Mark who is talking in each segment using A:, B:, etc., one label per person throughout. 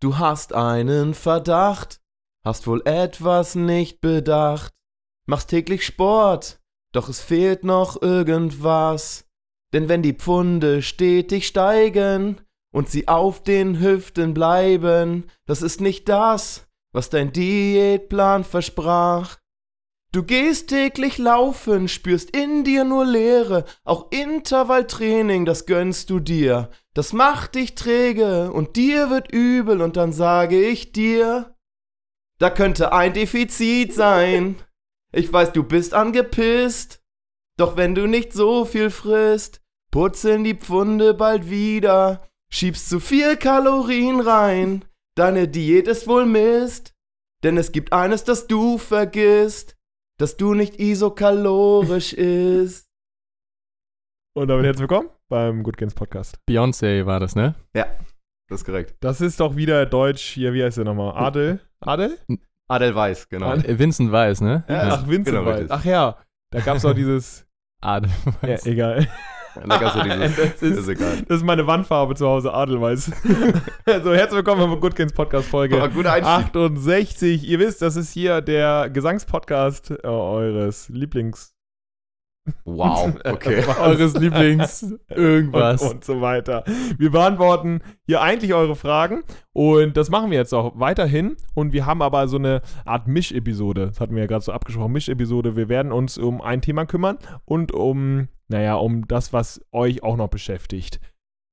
A: Du hast einen Verdacht, hast wohl etwas nicht bedacht. Machst täglich Sport, doch es fehlt noch irgendwas. Denn wenn die Pfunde stetig steigen und sie auf den Hüften bleiben, das ist nicht das, was dein Diätplan versprach. Du gehst täglich laufen, spürst in dir nur Leere, auch Intervalltraining, das gönnst du dir. Das macht dich träge und dir wird übel und dann sage ich dir, da könnte ein Defizit sein. Ich weiß, du bist angepisst, doch wenn du nicht so viel frisst, purzeln die Pfunde bald wieder, schiebst zu viel Kalorien rein, deine Diät ist wohl Mist, denn es gibt eines, das du vergisst dass du nicht isokalorisch ist.
B: Und damit herzlich willkommen beim Good Games Podcast.
C: Beyoncé war das, ne?
A: Ja, das ist korrekt.
B: Das ist doch wieder Deutsch hier, wie heißt der nochmal? Adel? Adel?
A: Adel Weiß, genau.
C: Adel. Vincent Weiß, ne?
B: Ja, Ach, Vincent genau, Weiß. Ach ja, da gab es auch dieses.
C: Adel
B: Weiß. Ja, egal.
A: Da gab's dieses, das, ist, ist egal.
B: das ist meine Wandfarbe zu Hause, Adelweiß. also, herzlich willkommen beim Good Games Podcast Folge oh, 68. Ihr wisst, das ist hier der Gesangspodcast äh, eures Lieblings-
A: Wow, okay.
C: Eures Lieblings irgendwas.
B: Und, und, so weiter. Wir beantworten hier eigentlich eure Fragen und das machen wir jetzt auch weiterhin. Und wir haben aber so eine Art Misch-Episode. Das hatten wir ja gerade so abgesprochen. Misch-Episode. Wir werden uns um ein Thema kümmern und um, naja, um das, was euch auch noch beschäftigt.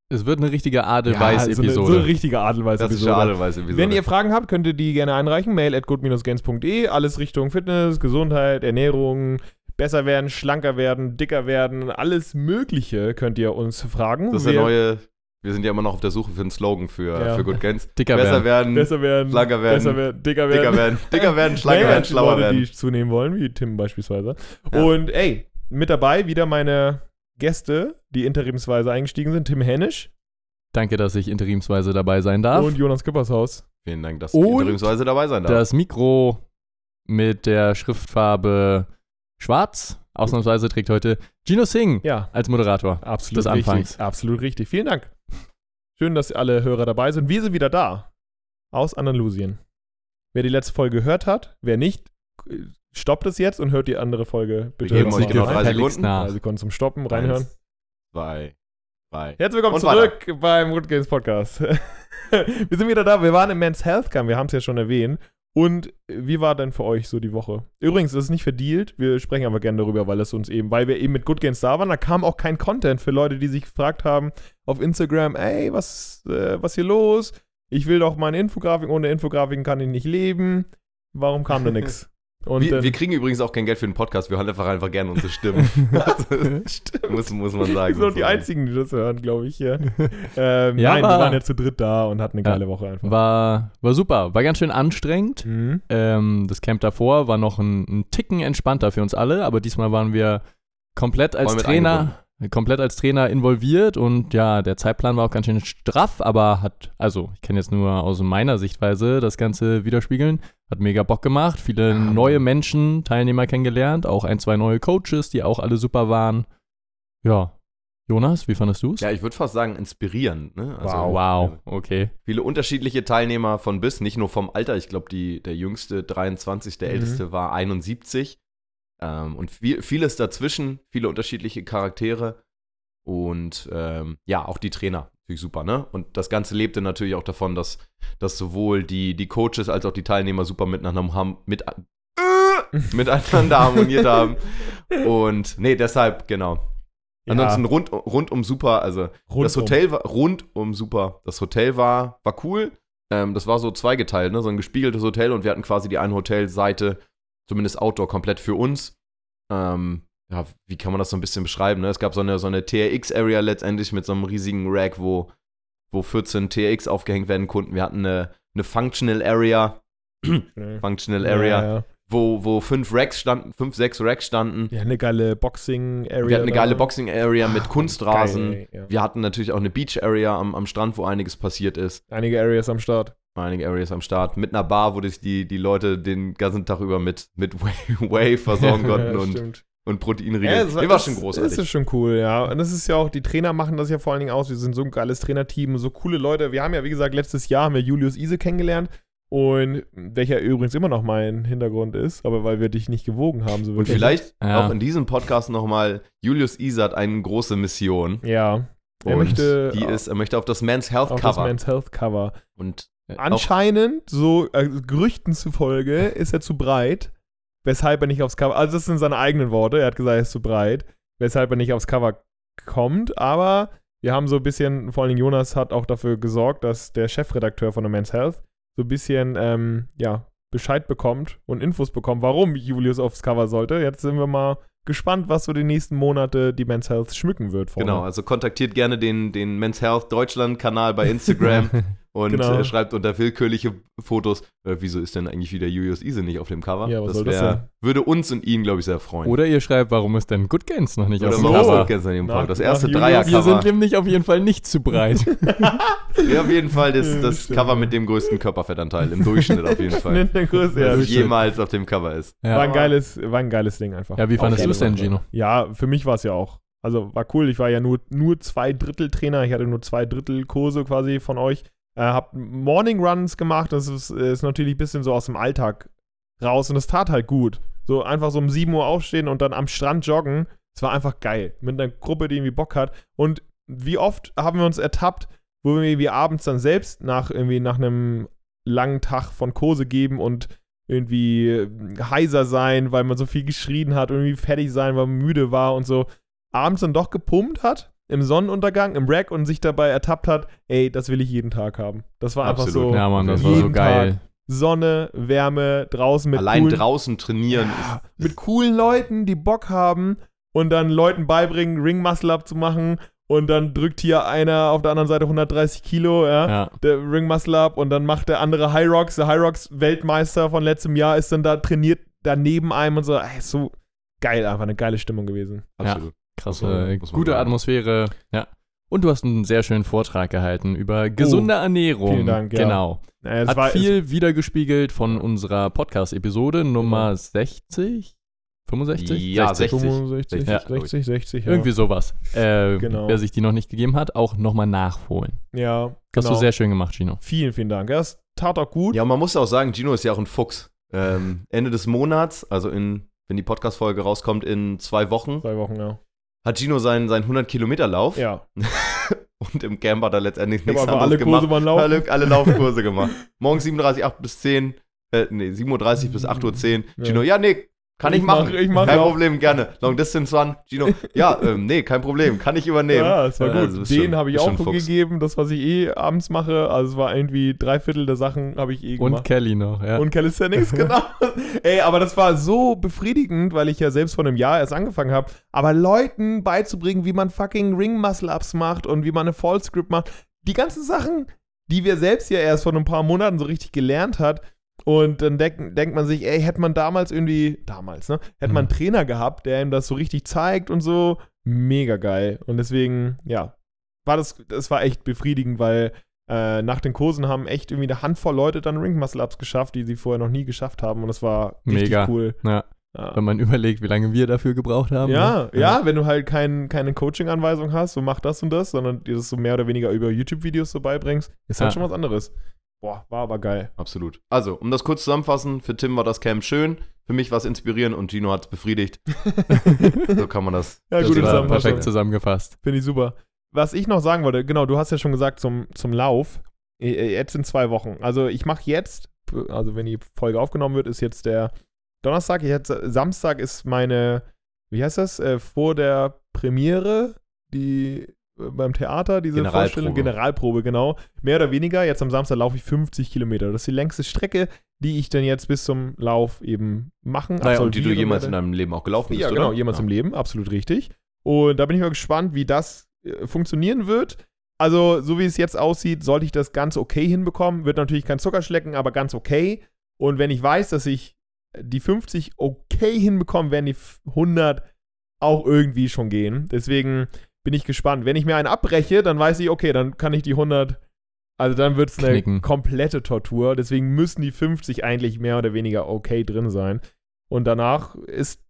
C: Es wird eine richtige Adelweiß-Episode.
B: Ja, so, so, eine richtige Adelweiß-Episode.
A: Adelweiß-Episode.
B: Wenn ihr Fragen habt, könnt ihr die gerne einreichen. Mail at good-gains.de. Alles Richtung Fitness, Gesundheit, Ernährung, besser werden, schlanker werden, dicker werden, alles Mögliche könnt ihr uns fragen.
A: Das ist der neue. Wir sind ja immer noch auf der Suche für einen Slogan für, ja. für Good Gains.
C: Dicker
A: besser werden,
B: besser werden,
A: schlanker werden,
B: besser werden, dicker werden,
A: dicker werden, dicker werden, schlanker werden, schlauer
B: Leute,
A: werden.
B: die zunehmen wollen, wie Tim beispielsweise. Ja. Und ey, mit dabei wieder meine Gäste, die interimsweise eingestiegen sind. Tim Hennisch.
C: Danke, dass ich interimsweise dabei sein darf.
B: Und Jonas Kippershaus.
A: Vielen Dank, dass du interimsweise dabei sein darfst.
C: Das Mikro mit der Schriftfarbe Schwarz. Ausnahmsweise trägt heute Gino Singh
B: ja.
C: als Moderator
B: Absolut
C: des Anfangs.
B: Richtig. Absolut richtig. Vielen Dank. Schön, dass alle Hörer dabei sind. Wir sind wieder da. Aus Andalusien. Wer die letzte Folge gehört hat, wer nicht, stoppt es jetzt und hört die andere Folge
A: bitte. Wir geben euch genau drei Sekunden.
B: Drei Sekunden zum Stoppen, reinhören. Eins,
A: zwei, drei.
B: Herzlich willkommen und zurück weiter. beim Good Games Podcast. wir sind wieder da. Wir waren im Men's Health Camp. Wir haben es ja schon erwähnt. Und wie war denn für euch so die Woche? Übrigens, das ist nicht verdealt. Wir sprechen aber gerne darüber, weil es uns eben, weil wir eben mit Good Games da waren, da kam auch kein Content für Leute, die sich gefragt haben auf Instagram, ey, was, äh, was hier los? Ich will doch meine Infografik, ohne Infografiken kann ich nicht leben. Warum kam da nichts?
A: Und, wir, wir, kriegen übrigens auch kein Geld für den Podcast, wir hören einfach, einfach gerne unsere Stimmen. also, muss, muss man sagen.
B: Wir sind die Einzigen, die das hören, glaube ich. Hier. ähm, ja, nein, war, wir waren ja zu dritt da und hatten eine geile ja, Woche einfach.
C: War, war super, war ganz schön anstrengend. Mhm. Ähm, das Camp davor war noch ein, ein Ticken entspannter für uns alle, aber diesmal waren wir komplett als Trainer komplett als Trainer involviert und ja, der Zeitplan war auch ganz schön straff, aber hat, also ich kann jetzt nur aus meiner Sichtweise das Ganze widerspiegeln, hat mega Bock gemacht, viele neue Menschen, Teilnehmer kennengelernt, auch ein, zwei neue Coaches, die auch alle super waren. Ja. Jonas, wie fandest du es?
A: Ja, ich würde fast sagen inspirierend. Ne?
C: Also, wow, wow, okay.
A: Viele unterschiedliche Teilnehmer von bis, nicht nur vom Alter. Ich glaube, der jüngste 23, der mhm. älteste war 71. Ähm, und viel, vieles dazwischen, viele unterschiedliche Charaktere. Und ähm, ja, auch die Trainer. Natürlich super, ne? Und das Ganze lebte natürlich auch davon, dass, dass sowohl die, die Coaches als auch die Teilnehmer super miteinander haben, mit, äh, miteinander harmoniert haben. Und nee, deshalb, genau. Ja. Ansonsten rund, rundum super, also rundum. das Hotel war rundum super. Das Hotel war, war cool. Ähm, das war so zweigeteilt, ne? So ein gespiegeltes Hotel und wir hatten quasi die eine Hotelseite zumindest Outdoor komplett für uns. Ähm, ja, wie kann man das so ein bisschen beschreiben? Ne? Es gab so eine, so eine TRX-Area letztendlich mit so einem riesigen Rack, wo, wo 14 TRX aufgehängt werden konnten. Wir hatten eine, eine Functional Area. Functional Area. Ja, ja. Wo, wo fünf Racks standen, fünf, sechs Racks standen.
B: Ja, eine geile Boxing-Area.
A: Wir hatten eine geile Boxing-Area mit Kunstrasen. Geil, ja. Wir hatten natürlich auch eine Beach-Area am, am Strand, wo einiges passiert ist.
B: Einige Areas am Start
A: einige Areas am Start. Mit einer Bar, wo sich die, die Leute den ganzen Tag über mit, mit Whey, versorgen konnten und, und Proteinriegel.
B: Ja,
A: der war schon großartig.
B: Das ist schon cool, ja. Und das ist ja auch, die Trainer machen das ja vor allen Dingen aus. Wir sind so ein geiles Trainerteam, so coole Leute. Wir haben ja, wie gesagt, letztes Jahr haben wir Julius Ise kennengelernt. Und welcher übrigens immer noch mein Hintergrund ist, aber weil wir dich nicht gewogen haben. So
A: und vielleicht
C: Ja.
A: auch in diesem Podcast nochmal, Julius Ise hat eine große Mission.
B: Ja. Er
A: und
B: möchte
A: die ist, er möchte auf das Men's Health
B: auf das
A: Cover.
B: Men's Health Cover.
A: und
B: Anscheinend, so äh, Gerüchten zufolge, ist er zu breit, weshalb er nicht aufs Cover. Also, das sind seine eigenen Worte. Er hat gesagt, er ist zu breit, weshalb er nicht aufs Cover kommt. Aber wir haben so ein bisschen, vor allem Jonas hat auch dafür gesorgt, dass der Chefredakteur von der Men's Health so ein bisschen, ähm, ja, Bescheid bekommt und Infos bekommt, warum Julius aufs Cover sollte. Jetzt sind wir mal gespannt, was so die nächsten Monate die Men's Health schmücken wird. vorne.
A: genau, also kontaktiert gerne den, den Men's Health Deutschland Kanal bei Instagram und
B: Genau.
A: äh, schreibt unter willkürliche Fotos, äh, wieso ist denn eigentlich wieder Julius Ise nicht auf dem Cover?
B: Ja, was
A: das
B: soll das
A: wär-
B: denn?
A: würde uns und ihn, glaube ich, sehr freuen.
C: Oder ihr schreibt, warum ist denn Good Gains noch nicht
A: Oder
C: auf dem. Cover?
A: ist das, an dem
B: Nach-
A: Cover? das erste
B: Julius-
C: Wir sind
A: Dreiercover.
C: nämlich auf jeden Fall nicht zu breit.
A: Ja, auf jeden Fall das, das Cover mit dem größten Körperfettanteil im Durchschnitt auf jeden Fall.
B: Der Größe, ja,
A: das
B: das
A: jemals auf dem Cover ist.
C: Ja.
B: War ein geiles, war ein geiles Ding einfach.
C: Ja, wie fandest du es denn, Gino?
B: Ja, für mich war es ja auch. Also war cool. Ich war ja nur, nur zwei Drittel Trainer. Ich hatte nur zwei Drittel Kurse quasi von euch. Äh, hab Morning Runs gemacht. Das ist, ist natürlich ein bisschen so aus dem Alltag raus und es tat halt gut. So einfach so um 7 Uhr aufstehen und dann am Strand joggen. Es war einfach geil. Mit einer Gruppe, die irgendwie Bock hat. Und wie oft haben wir uns ertappt, wo wir irgendwie abends dann selbst nach irgendwie nach einem langen Tag von Kurse geben und irgendwie äh, heiser sein, weil man so viel geschrien hat, irgendwie fertig sein, weil man müde war und so. Abends dann doch gepumpt hat, im Sonnenuntergang, im Rack und sich dabei ertappt hat, ey, das will ich jeden Tag haben. Das war einfach
A: Absolut.
B: so
C: Ja, Mann, das war
B: jeden
C: so geil.
B: Sonne, Wärme, draußen mit
A: Allein
B: coolen,
A: draußen trainieren
B: ja,
A: ist,
B: mit coolen Leuten, die Bock haben und dann Leuten beibringen, Ring Muscle Up zu machen und dann drückt hier einer auf der anderen Seite 130 Kilo, ja,
C: Ja.
B: der Ring Muscle Up und dann macht der andere High Rocks, der High Rocks Weltmeister von letztem Jahr ist dann da trainiert daneben einem und so, ey, so geil, einfach eine geile Stimmung gewesen.
A: absolut.
C: Krasse,
A: man
C: gute
A: sagen.
C: Atmosphäre. Ja. Und du hast einen sehr schönen Vortrag gehalten über gesunde Ernährung.
B: Oh, vielen Dank, ja.
C: Genau.
B: Äh, es
C: Hat
B: war,
C: viel wiedergespiegelt von unserer Podcast-Episode Nummer 60? 65?
A: Ja,
B: es,
A: 60.
B: 65,
C: Ja.
B: 60, 60, ja.
C: Irgendwie sowas. Äh,
B: Genau.
C: Wer sich die noch nicht gegeben hat, auch nochmal nachholen.
B: Ja,
C: Hast
B: genau.
C: du sehr schön gemacht, Gino.
B: Vielen, vielen Dank. Ja, es tat auch gut.
A: Ja, man muss auch sagen, Gino ist ja auch ein Fuchs. Ähm, Ende des Monats, also in, wenn die Podcast-Folge rauskommt, in zwei Wochen,
B: Zwei Wochen, ja.
A: Hat Gino seinen, seinen 100-Kilometer-Lauf
B: Ja.
A: und im Camp hat er letztendlich nichts
B: einfach
A: anderes
B: alle Kurse
A: gemacht.
B: mal laufen.
A: Alle, alle Laufkurse gemacht. Morgens 37, 8 bis 10, äh, nee, 7.30 Uhr bis 8.10 Uhr. Gino, ja, nee, kann ich,
B: Ich mach-
A: machen.
B: ich mach
A: kein
B: auch.
A: Problem, gerne. Long Distance Run. Gino, ja, ähm, nee, kein Problem, kann ich übernehmen.
B: Ja, es war gut.
A: also
B: Den habe ich auch gegeben, das, was ich eh abends mache. Also es war irgendwie drei Viertel der Sachen habe ich eh
C: Und
B: gemacht.
C: Kelly noch, ja.
B: Und Calisthenics, genau. Ey, aber das war so befriedigend, weil ich ja selbst vor einem Jahr erst angefangen habe. Aber Leuten beizubringen, wie man fucking Ring-Muscle-Ups macht und wie man eine Fall-Script macht. Die ganzen Sachen, die wir selbst ja erst vor ein paar Monaten so richtig gelernt hat. Und dann denk, denkt man sich, ey, hätte man damals irgendwie, damals, ne? Hätte man einen
C: Mhm.
B: Trainer gehabt, der ihm das so richtig zeigt und so. Mega geil. Und deswegen, ja, war das, das war echt befriedigend, weil äh, nach den Kursen haben echt irgendwie eine Handvoll Leute dann Ring Muscle Ups geschafft, die sie vorher noch nie geschafft haben. Und das war richtig
C: Mega.
B: cool.
C: ja.
B: Ja.
C: Wenn man überlegt, wie lange wir dafür gebraucht haben.
B: Ja,
C: ne?
B: ja, wenn du halt kein, keine Coaching-Anweisung hast, so mach das und das, sondern dir das so mehr oder weniger über YouTube-Videos so beibringst, ist halt
C: Ja.
B: schon was anderes. Boah, war aber geil.
A: Absolut. Also, um das kurz zusammenfassen, für Tim war das Camp schön, für mich war es inspirierend und Gino hat es befriedigt. so kann man das.
B: Ja,
C: Das
B: gute
C: war perfekt zusammengefasst.
B: Finde ich super. Was ich noch sagen wollte, genau, du hast ja schon gesagt zum, zum Lauf, jetzt in zwei Wochen. Also ich mache jetzt, also wenn die Folge aufgenommen wird, ist jetzt der Donnerstag, jetzt Samstag ist meine, wie heißt das, äh, vor der Premiere, die beim Theater, diese
A: Generalprobe.
B: Vorstellung, Generalprobe, genau. Mehr oder weniger, jetzt am Samstag laufe ich 50 Kilometer. Das ist die längste Strecke, die ich dann jetzt bis zum Lauf eben machen,
A: Naja, und die du jemals in deinem Leben auch gelaufen bist,
B: Ja,
A: oder?
B: genau, jemals im Leben, absolut richtig. Und da bin ich mal gespannt, wie das äh, funktionieren wird. Also, so wie es jetzt aussieht, sollte ich das ganz okay hinbekommen. Wird natürlich kein Zuckerschlecken, aber ganz okay. Und wenn ich weiß, dass ich die 50 okay hinbekomme, werden die 100 auch irgendwie schon gehen. Deswegen bin ich gespannt. Wenn ich mir einen abbreche, dann weiß ich, okay, dann kann ich die 100. Also dann wird es eine
C: Knicken.
B: komplette Tortur. Deswegen müssen die 50 eigentlich mehr oder weniger okay drin sein. Und danach ist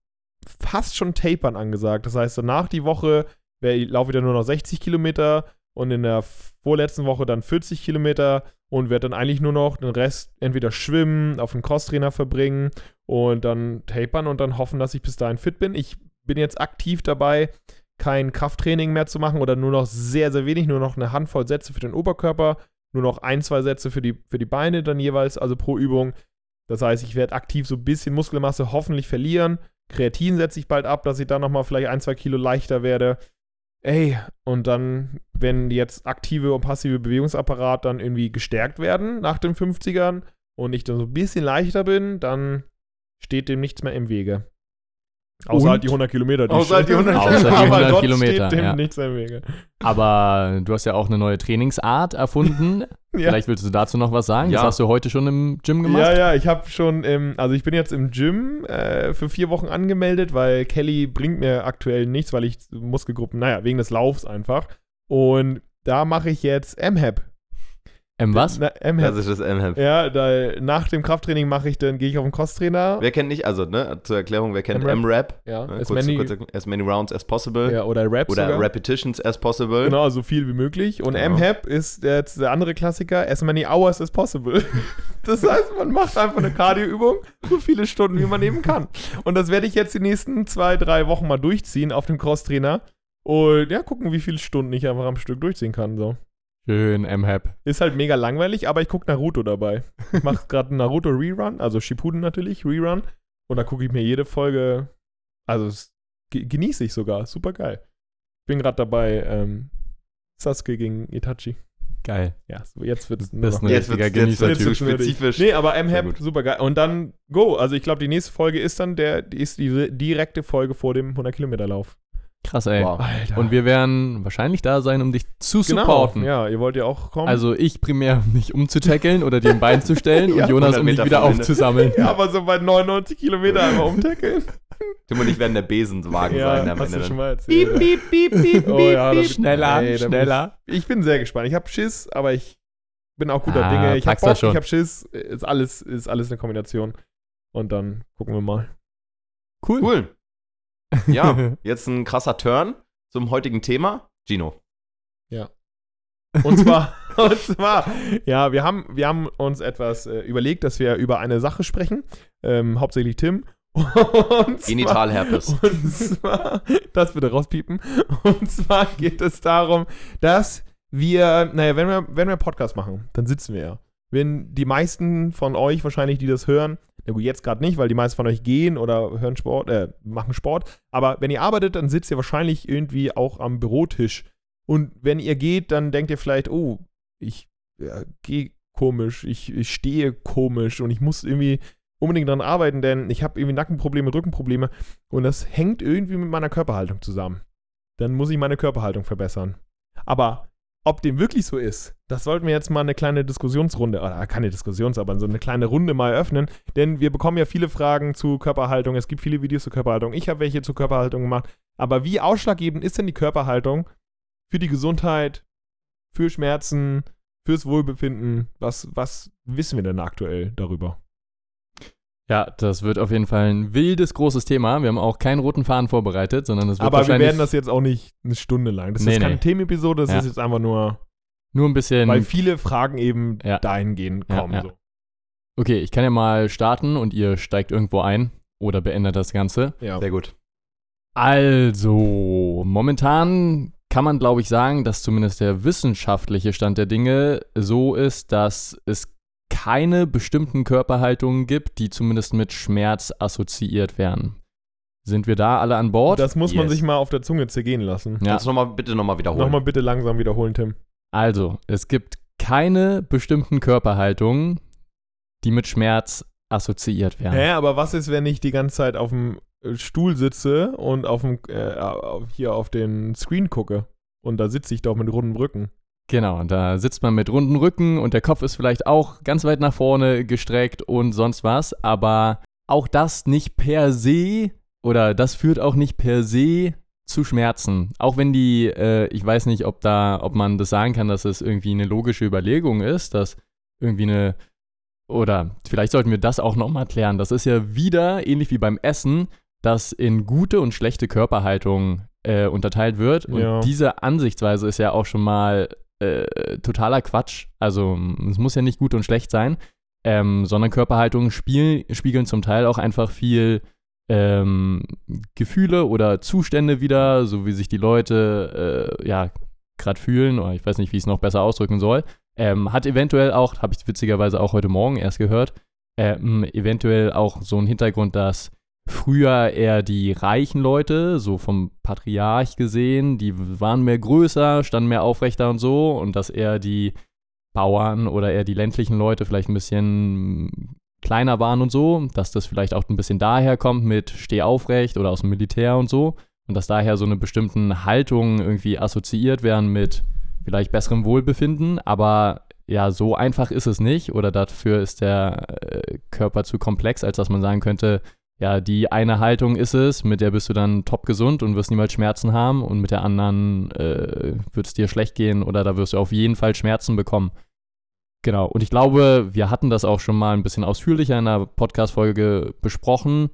B: fast schon Tapern angesagt. Das heißt, danach die Woche laufe ich dann nur noch 60 Kilometer und in der vorletzten Woche dann 40 Kilometer und werde dann eigentlich nur noch den Rest entweder schwimmen, auf den Crosstrainer verbringen und dann tapern und dann hoffen, dass ich bis dahin fit bin. Ich bin jetzt aktiv dabei, kein Krafttraining mehr zu machen oder nur noch sehr, sehr wenig, nur noch eine Handvoll Sätze für den Oberkörper, nur noch ein, zwei Sätze für die, für die Beine dann jeweils, also pro Übung. Das heißt, ich werde aktiv so ein bisschen Muskelmasse hoffentlich verlieren. Kreatin setze ich bald ab, dass ich dann nochmal vielleicht ein, zwei Kilo leichter werde. Ey, und dann, wenn jetzt aktive und passive Bewegungsapparat dann irgendwie gestärkt werden nach den 50ern und ich dann so ein bisschen leichter bin, dann steht dem nichts mehr im Wege. Außer halt die 100 Kilometer.
A: Die Außer halt die 100
C: Kilometer.
A: Außer
C: die 100 Kilometer.
B: Steht dem
C: ja.
B: nichts im Wege.
C: Aber du hast ja auch eine neue Trainingsart erfunden.
B: Ja.
C: Vielleicht willst du dazu noch was sagen?
A: Ja.
C: Das hast du heute schon im Gym gemacht?
B: Ja, ja, ich habe schon, im, also ich bin jetzt im Gym äh, für vier Wochen angemeldet, weil Kelly bringt mir aktuell nichts, weil ich Muskelgruppen, naja, wegen des Laufs einfach. Und da mache ich jetzt M-Hab.
C: Ähm, was?
B: Na, M-Hab.
A: Das ist das M-Hab.
B: Ja, da, nach dem Krafttraining mache ich dann, gehe ich auf den Crosstrainer.
A: Wer kennt nicht, also ne, zur Erklärung, wer kennt
B: M-Rap?
A: M-Rap?
B: Ja,
A: Ne,
B: as
A: kurz-
B: many,
A: kurz- as many rounds as possible.
B: ja, oder Raps
A: Oder
B: sogar.
A: Repetitions as possible.
B: Genau, so viel wie möglich. Und
A: Genau.
B: M-Hab ist jetzt der andere Klassiker, as many hours as possible. Das heißt, man macht einfach eine Cardioübung, so viele Stunden, wie man eben kann. Und das werde ich jetzt die nächsten zwei, drei Wochen mal durchziehen auf dem Crosstrainer. Und ja, gucken, wie viele Stunden ich einfach am Stück durchziehen kann. So.
C: Schön, M-Hab.
B: Ist halt mega langweilig, aber ich gucke Naruto dabei. Ich mache gerade einen Naruto Rerun, also Shippuden natürlich, Rerun. Und da gucke ich mir jede Folge, also genieße ich sogar, super geil. Ich bin gerade dabei, ähm, Sasuke gegen Itachi.
C: Geil.
B: Ja, so jetzt wird es
C: Du bist ein
A: Jetzt
C: richtiger
A: wird's- jetzt zu spezifisch.
B: Nee, aber M-Hab,
A: gut.
B: super geil. Und dann go. Also ich glaube, die nächste Folge ist dann der, die ist die direkte Folge vor dem 100-Kilometer-Lauf.
C: Krass, ey.
A: Wow.
B: Alter.
C: Und wir werden wahrscheinlich da sein, um dich zu
B: genau,
C: supporten.
B: Ja, ihr wollt ja auch kommen.
C: Also ich primär, um dich umzutackeln oder dir ein Bein zu stellen
A: Ja,
C: und Jonas,
A: 100
C: um dich wieder
A: Ende.
C: aufzusammeln.
B: ja, aber so bei 99 Kilometer einmal umtackeln.
A: Tim und ich werden der Besenwagen
B: ja,
A: sein am
B: hast
A: Ende.
B: du schon mal erzählt.
C: piep, piep,
B: Oh ja, das-
C: Schneller,
B: Ey,
C: schneller.
B: Ich bin sehr gespannt. Ich habe Schiss, aber ich bin auch guter
C: Ah,
B: Dinge. Ich habe
C: das
B: Bock,
C: schon.
B: ich habe Schiss. Ist alles, ist alles eine Kombination. Und dann gucken wir mal.
C: Cool.
A: Cool. Ja, jetzt ein krasser Turn zum heutigen Thema. Gino.
B: Und zwar, und zwar, ja, wir haben, wir haben uns etwas äh, überlegt, dass wir über eine Sache sprechen. Ähm, hauptsächlich Tim. Und
A: Genitalherpes.
B: und zwar, das bitte rauspiepen. Und zwar geht es darum, dass wir, naja, wenn wir, wenn wir Podcast machen, dann sitzen wir ja. Wenn die meisten von euch wahrscheinlich, die das hören, na gut, jetzt gerade nicht, weil die meisten von euch gehen oder hören Sport, äh, machen Sport. Aber wenn ihr arbeitet, dann sitzt ihr wahrscheinlich irgendwie auch am Bürotisch. Und wenn ihr geht, dann denkt ihr vielleicht, oh, ich ja, gehe komisch, ich, ich stehe komisch und ich muss irgendwie unbedingt dran arbeiten, denn ich habe irgendwie Nackenprobleme, Rückenprobleme und das hängt irgendwie mit meiner Körperhaltung zusammen. Dann muss ich meine Körperhaltung verbessern. Aber ob dem wirklich so ist, das sollten wir jetzt mal eine kleine Diskussionsrunde, oder keine Diskussions, aber so eine kleine Runde mal öffnen, denn wir bekommen ja viele Fragen zu Körperhaltung, es gibt viele Videos zur Körperhaltung, ich habe welche zur Körperhaltung gemacht, aber wie ausschlaggebend ist denn die Körperhaltung für die Gesundheit, für Schmerzen, fürs Wohlbefinden? Was, was wissen wir denn aktuell darüber?
C: Ja, das wird auf jeden Fall ein wildes, großes Thema. Wir haben auch keinen roten Faden vorbereitet, sondern es wird
B: Aber wir werden das jetzt auch nicht eine Stunde lang. Das
C: Nee,
B: ist keine
C: nee.
B: Themenepisode, das
C: Ja.
B: ist jetzt einfach nur,
C: nur ein bisschen.
B: weil viele Fragen eben
C: Ja.
B: dahingehend
C: Ja,
B: kommen.
C: ja.
B: So.
C: Okay, ich kann ja mal starten und ihr steigt irgendwo ein oder beendet das Ganze.
B: Ja.
A: Sehr gut.
C: Also, momentan kann man, glaube ich, sagen, dass zumindest der wissenschaftliche Stand der Dinge so ist, dass es keine bestimmten Körperhaltungen gibt, die zumindest mit Schmerz assoziiert werden. Sind wir da alle an Bord?
B: Das muss man
A: Yes.
B: sich mal auf der Zunge zergehen lassen.
C: ja.
A: Kannst du noch mal, bitte nochmal wiederholen.
B: Nochmal bitte langsam wiederholen, Tim.
C: Also, es gibt keine bestimmten Körperhaltungen, die mit Schmerz assoziiert werden.
B: Hä, aber was ist, wenn ich die ganze Zeit auf dem äh, Stuhl sitze und auf dem, äh, auf- hier auf den Screen gucke? Und da sitze ich doch mit runden Rücken.
C: Genau, und da sitzt man mit runden Rücken und der Kopf ist vielleicht auch ganz weit nach vorne gestreckt und sonst was, aber auch das nicht per se oder das führt auch nicht per se zu Schmerzen. Auch wenn die, äh, ich weiß nicht, ob da, ob man das sagen kann, dass es irgendwie eine logische Überlegung ist, dass irgendwie eine, oder vielleicht sollten wir das auch nochmal klären. Das ist ja wieder, ähnlich wie beim Essen, dass in gute und schlechte Körperhaltung äh, unterteilt wird. Und
B: Ja.
C: diese Ansichtsweise ist ja auch schon mal äh, totaler Quatsch. Also es muss ja nicht gut und schlecht sein, ähm, sondern Körperhaltungen spiel, spiegeln zum Teil auch einfach viel ähm, Gefühle oder Zustände wieder, so wie sich die Leute äh, ja gerade fühlen, oder ich weiß nicht, wie ich es noch besser ausdrücken soll. Ähm, hat eventuell auch, habe ich witzigerweise auch heute Morgen erst gehört, ähm, eventuell auch so einen Hintergrund, dass früher eher die reichen Leute, so vom Patriarch gesehen, die waren mehr größer, standen mehr aufrechter und so, und dass eher die Bauern oder eher die ländlichen Leute vielleicht ein bisschen kleiner waren und so, dass das vielleicht auch ein bisschen daher kommt mit Steh aufrecht oder aus dem Militär und so und dass daher so eine bestimmten Haltung irgendwie assoziiert werden mit vielleicht besserem Wohlbefinden, aber ja, so einfach ist es nicht oder dafür ist der äh, Körper zu komplex, als dass man sagen könnte, ja, die eine Haltung ist es, mit der bist du dann top gesund und wirst niemals Schmerzen haben und mit der anderen äh, wird es dir schlecht gehen oder da wirst du auf jeden Fall Schmerzen bekommen. Genau, und ich glaube, wir hatten das auch schon mal ein bisschen ausführlicher in einer Podcast-Folge besprochen.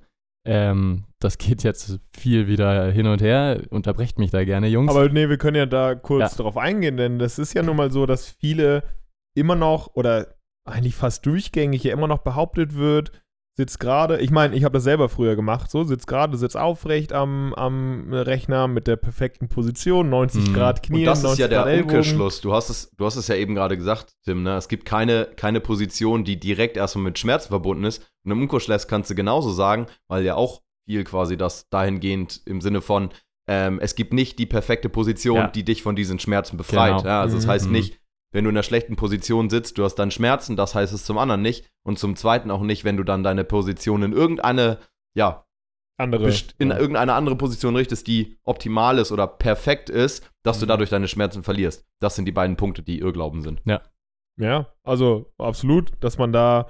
C: Ähm, das geht jetzt viel wieder hin und her. Unterbrecht mich da gerne, Jungs.
B: Aber nee, wir können ja da kurz
C: Ja.
B: darauf eingehen, denn das ist ja nun mal so, dass viele immer noch oder eigentlich fast durchgängig ja immer noch behauptet wird, sitzt gerade, ich meine, ich habe das selber früher gemacht, so, sitzt gerade, sitzt aufrecht am, am Rechner mit der perfekten Position, 90
C: Mhm.
B: Grad Knie,
A: Und das
B: 90
A: ist ja der
B: Grad.
A: Umkehrschluss. Du hast es, du hast es ja eben gerade gesagt, Tim, ne? Es gibt keine, keine Position, die direkt erstmal mit Schmerzen verbunden ist. Und im Umkehrschluss kannst du genauso sagen, weil ja auch viel quasi das dahingehend im Sinne von, ähm, es gibt nicht die perfekte Position,
C: Ja.
A: die dich von diesen Schmerzen befreit.
C: Genau.
A: Ja, also das
B: Mhm.
A: heißt nicht, wenn du in einer schlechten Position sitzt, du hast dann Schmerzen, das heißt es zum anderen nicht. Und zum zweiten auch nicht, wenn du dann deine Position in irgendeine, ja,
B: Andere.
A: in
B: ja.
A: irgendeine andere Position richtest, die optimal ist oder perfekt ist, dass du
B: Mhm.
A: dadurch deine Schmerzen verlierst. Das sind die beiden Punkte, die Irrglauben sind.
B: Ja, also absolut, dass man da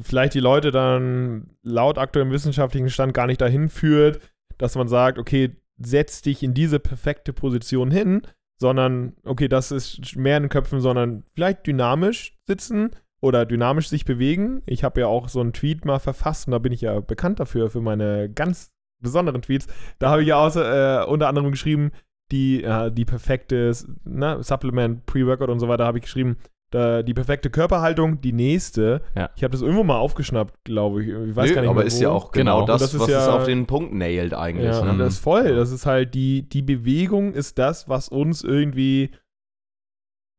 B: vielleicht die Leute dann laut aktuellem wissenschaftlichen Stand gar nicht dahin führt, dass man sagt, okay, setz dich in diese perfekte Position hin, sondern, okay, das ist mehr in den Köpfen, sondern vielleicht dynamisch sitzen oder dynamisch sich bewegen. Ich habe ja auch so einen Tweet mal verfasst und da bin ich ja bekannt dafür, für meine ganz besonderen Tweets. Da habe ich ja außer, äh, unter anderem geschrieben, die, äh, die perfekte ne, Supplement, Pre-Workout und so weiter habe ich geschrieben, da, die perfekte Körperhaltung, die nächste.
C: Ja.
B: Ich habe das irgendwo mal aufgeschnappt, glaube ich. Ich weiß
A: Nö,
B: gar nicht
A: aber
B: mehr
A: ist
B: wo.
A: ja auch genau,
C: Genau.
A: das,
B: das
A: was es
B: ja-
A: auf den Punkt nailt eigentlich.
B: Ja,
A: ne?
B: das ist voll. Das ist halt die, die Bewegung ist das, was uns irgendwie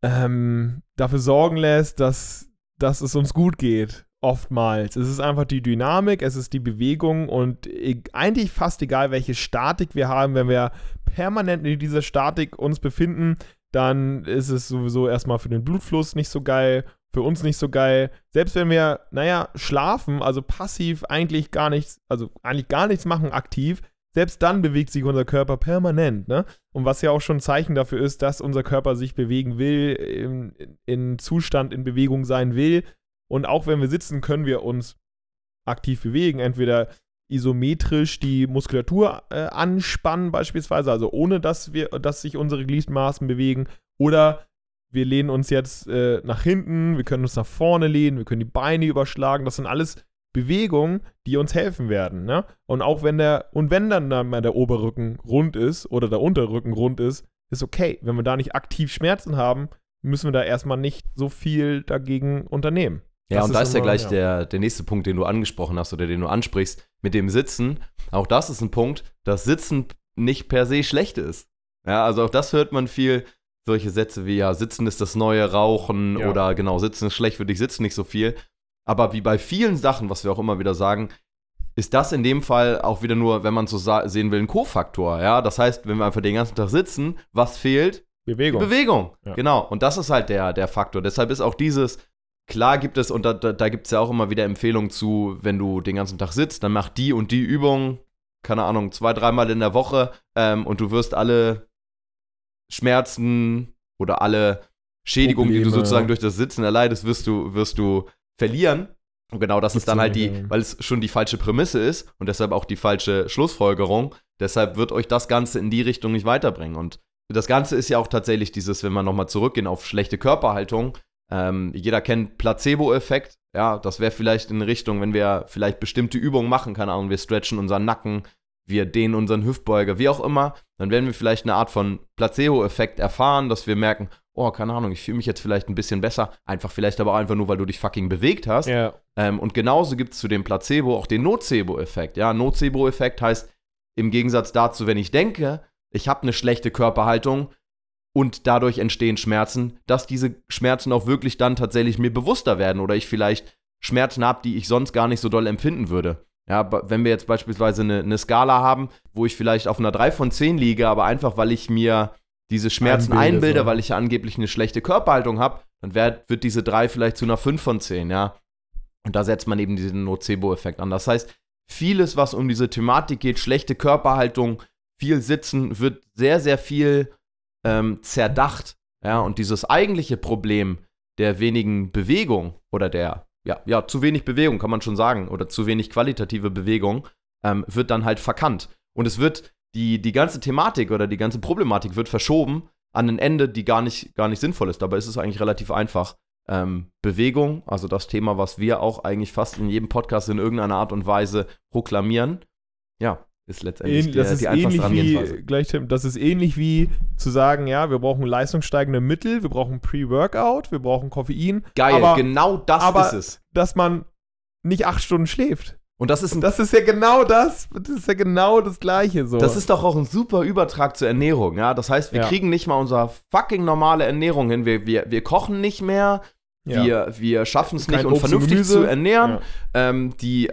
B: ähm, dafür sorgen lässt, dass, dass es uns gut geht. Oftmals. Es ist einfach die Dynamik, es ist die Bewegung und e eigentlich fast egal, welche Statik wir haben, wenn wir permanent in dieser Statik uns befinden, dann ist es sowieso erstmal für den Blutfluss nicht so geil, für uns nicht so geil. Selbst wenn wir, naja, schlafen, also passiv eigentlich gar nichts, also eigentlich gar nichts machen aktiv, selbst dann bewegt sich unser Körper permanent, ne? Und was ja auch schon ein Zeichen dafür ist, dass unser Körper sich bewegen will, in, in Zustand in Bewegung sein will. Und auch wenn wir sitzen, können wir uns aktiv bewegen, entweder isometrisch die Muskulatur äh, anspannen beispielsweise, also ohne dass wir, dass sich unsere Gliedmaßen bewegen, oder wir lehnen uns jetzt äh, nach hinten, wir können uns nach vorne lehnen, wir können die Beine überschlagen, das sind alles Bewegungen, die uns helfen werden, ne? Und auch wenn der, und wenn dann, mal der Oberrücken rund ist oder der Unterrücken rund ist, ist okay. Wenn wir da nicht aktiv Schmerzen haben, müssen wir da erstmal nicht so viel dagegen unternehmen.
A: Ja,
B: Das
A: und da
B: ist
A: ist ja
B: immer-
A: gleich
B: ja.
A: Der, der nächste Punkt, den du angesprochen hast oder den du ansprichst, mit dem Sitzen. Auch das ist ein Punkt, dass Sitzen nicht per se schlecht ist. Ja, also auch das hört man viel. Solche Sätze wie, ja, Sitzen ist das neue Rauchen
B: Ja.
A: oder genau, Sitzen ist schlecht für dich, sitzen nicht so viel. Aber wie bei vielen Sachen, was wir auch immer wieder sagen, ist das in dem Fall auch wieder nur, wenn man so sehen will, ein Co-Faktor. Ja, das heißt, wenn wir einfach den ganzen Tag sitzen, was fehlt?
B: Bewegung.
A: Bewegung.
B: Ja.
A: Genau. Und das ist halt der, der Faktor. Deshalb ist auch dieses, klar gibt es, und da, da, da gibt es ja auch immer wieder Empfehlungen zu, wenn du den ganzen Tag sitzt, dann mach die und die Übung, keine Ahnung, zwei, dreimal in der Woche ähm, und du wirst alle Schmerzen oder alle Schädigungen, die du
B: Probleme.
A: sozusagen durch das Sitzen erleidest, wirst du, wirst du verlieren. Und genau das ist dann halt die, weil es schon die falsche Prämisse ist und deshalb auch die falsche Schlussfolgerung. Deshalb wird euch das Ganze in die Richtung nicht weiterbringen. Und das Ganze ist ja auch tatsächlich dieses, wenn wir nochmal zurückgehen auf schlechte Körperhaltung. Ähm, jeder kennt Placebo-Effekt. Ja, das wäre vielleicht in Richtung, wenn wir vielleicht bestimmte Übungen machen, keine Ahnung, wir stretchen unseren Nacken, wir dehnen unseren Hüftbeuger, wie auch immer, dann werden wir vielleicht eine Art von Placebo-Effekt erfahren, dass wir merken, oh, keine Ahnung, ich fühle mich jetzt vielleicht ein bisschen besser, einfach vielleicht aber auch einfach nur, weil du dich fucking bewegt hast.
B: Ja.
A: Ähm, und genauso gibt es zu dem Placebo auch den Nocebo-Effekt. Ja, Nocebo-Effekt heißt, im Gegensatz dazu, wenn ich denke, ich habe eine schlechte Körperhaltung und dadurch entstehen Schmerzen, dass diese Schmerzen auch wirklich dann tatsächlich mir bewusster werden oder ich vielleicht Schmerzen habe, die ich sonst gar nicht so doll empfinden würde. Ja, wenn wir jetzt beispielsweise eine, eine, Skala haben, wo ich vielleicht auf einer 3 von 10 liege, aber einfach weil ich mir diese Schmerzen einbilde, einbilde weil ich ja angeblich eine schlechte Körperhaltung habe, dann wird, wird diese 3 vielleicht zu einer 5 von 10, ja. Und da setzt man eben diesen Nocebo-Effekt an. Das heißt, vieles, was um diese Thematik geht, schlechte Körperhaltung, viel Sitzen, wird sehr, sehr viel ähm, zerdacht. Ja, und dieses eigentliche Problem der wenigen Bewegung oder der ja, ja, zu wenig Bewegung, kann man schon sagen, oder zu wenig qualitative Bewegung, ähm, wird dann halt verkannt. Und es wird, die, die ganze Thematik oder die ganze Problematik wird verschoben an ein Ende, die gar nicht, gar nicht sinnvoll ist. Dabei ist es eigentlich relativ einfach. Ähm, Bewegung, also das Thema, was wir auch eigentlich fast in jedem Podcast in irgendeiner Art und Weise proklamieren, ja, ist letztendlich
B: Ähn, das ist die einfachste Herangehensweise. Gleich, das ist ähnlich wie zu sagen, ja, wir brauchen leistungssteigende Mittel, wir brauchen Pre-Workout, wir brauchen Koffein.
A: Geil, aber, genau das
B: aber,
A: ist es.
B: Dass man nicht acht Stunden schläft.
A: Und das ist ein,
B: das ist ja genau das, das ist ja genau das Gleiche so.
A: Das ist doch auch ein super Übertrag zur Ernährung, ja. Das heißt, wir ja. kriegen nicht mal unsere fucking normale Ernährung hin. Wir, wir, wir kochen nicht mehr, ja. Wir, wir schaffen es nicht, uns vernünftig zu ernähren. Ja. Ähm, die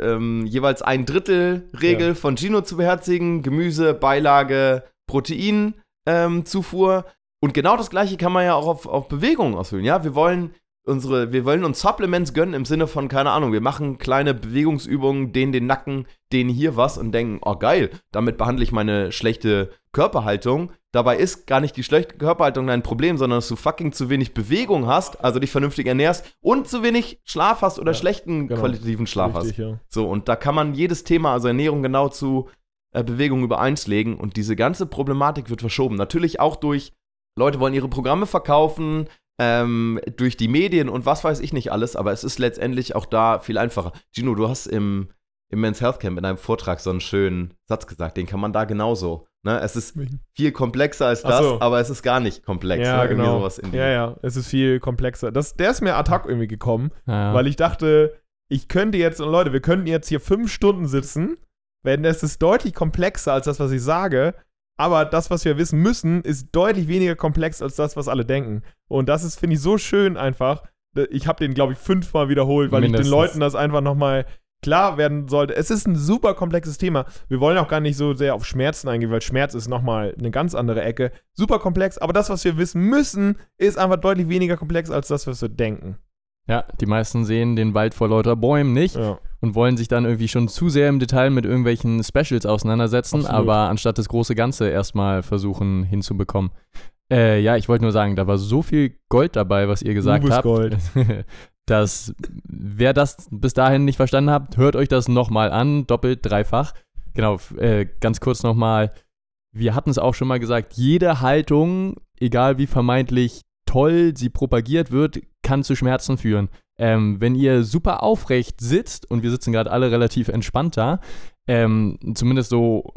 A: ähm, jeweils ein Drittel Regel ja. von Gino zu beherzigen, Gemüse, Beilage, Proteinzufuhr. Ähm, und genau das gleiche kann man ja auch auf, auf Bewegung ausfüllen. Ja, wir wollen unsere, wir wollen uns Supplements gönnen im Sinne von, keine Ahnung, wir machen kleine Bewegungsübungen, dehnen den Nacken, dehnen hier was und denken, oh geil, damit behandle ich meine schlechte Körperhaltung. Dabei ist gar nicht die schlechte Körperhaltung dein Problem, sondern dass du fucking zu wenig Bewegung hast, also dich vernünftig ernährst und zu wenig Schlaf hast oder ja, schlechten genau. qualitativen Schlaf Richtig, hast. Ja. So, und da kann man jedes Thema, also Ernährung genau zu äh, Bewegung über eins legen und diese ganze Problematik wird verschoben. Natürlich auch durch Leute wollen ihre Programme verkaufen, ähm, durch die Medien und was weiß ich nicht alles, aber es ist letztendlich auch da viel einfacher. Gino, du hast im, im Men's Health Camp in einem Vortrag so einen schönen Satz gesagt, den kann man da genauso. Ne? Es ist viel komplexer als das, so. aber es ist gar nicht komplex.
B: Ja, ne? genau. ja, ja, es ist viel komplexer. Das, der ist mir ad hoc irgendwie gekommen, ja. weil ich dachte, ich könnte jetzt, und Leute, wir könnten jetzt hier fünf Stunden sitzen, wenn es ist deutlich komplexer als das, was ich sage, aber das, was wir wissen müssen, ist deutlich weniger komplex als das, was alle denken. Und das ist, finde ich, so schön einfach. Ich habe den, glaube ich, fünfmal wiederholt, weil Mindestens. ich den Leuten das einfach nochmal klar werden sollte. Es ist ein super komplexes Thema. Wir wollen auch gar nicht so sehr auf Schmerzen eingehen, weil Schmerz ist nochmal eine ganz andere Ecke. Super komplex, aber das, was wir wissen müssen, ist einfach deutlich weniger komplex als das, was wir denken.
C: Ja, die meisten sehen den Wald vor lauter Bäumen nicht ja. Und wollen sich dann irgendwie schon zu sehr im Detail mit irgendwelchen Specials auseinandersetzen, Absolut. aber anstatt das große Ganze erstmal versuchen hinzubekommen. Äh, ja, ich wollte nur sagen, da war so viel Gold dabei, was ihr gesagt habt. Gold. dass wer das bis dahin nicht verstanden habt, hört euch das nochmal an, doppelt, dreifach. Genau, äh, ganz kurz nochmal. Wir hatten es auch schon mal gesagt, jede Haltung, egal wie vermeintlich toll sie propagiert wird, kann zu Schmerzen führen. Ähm, wenn ihr super aufrecht sitzt, und wir sitzen gerade alle relativ entspannt da, ähm, zumindest so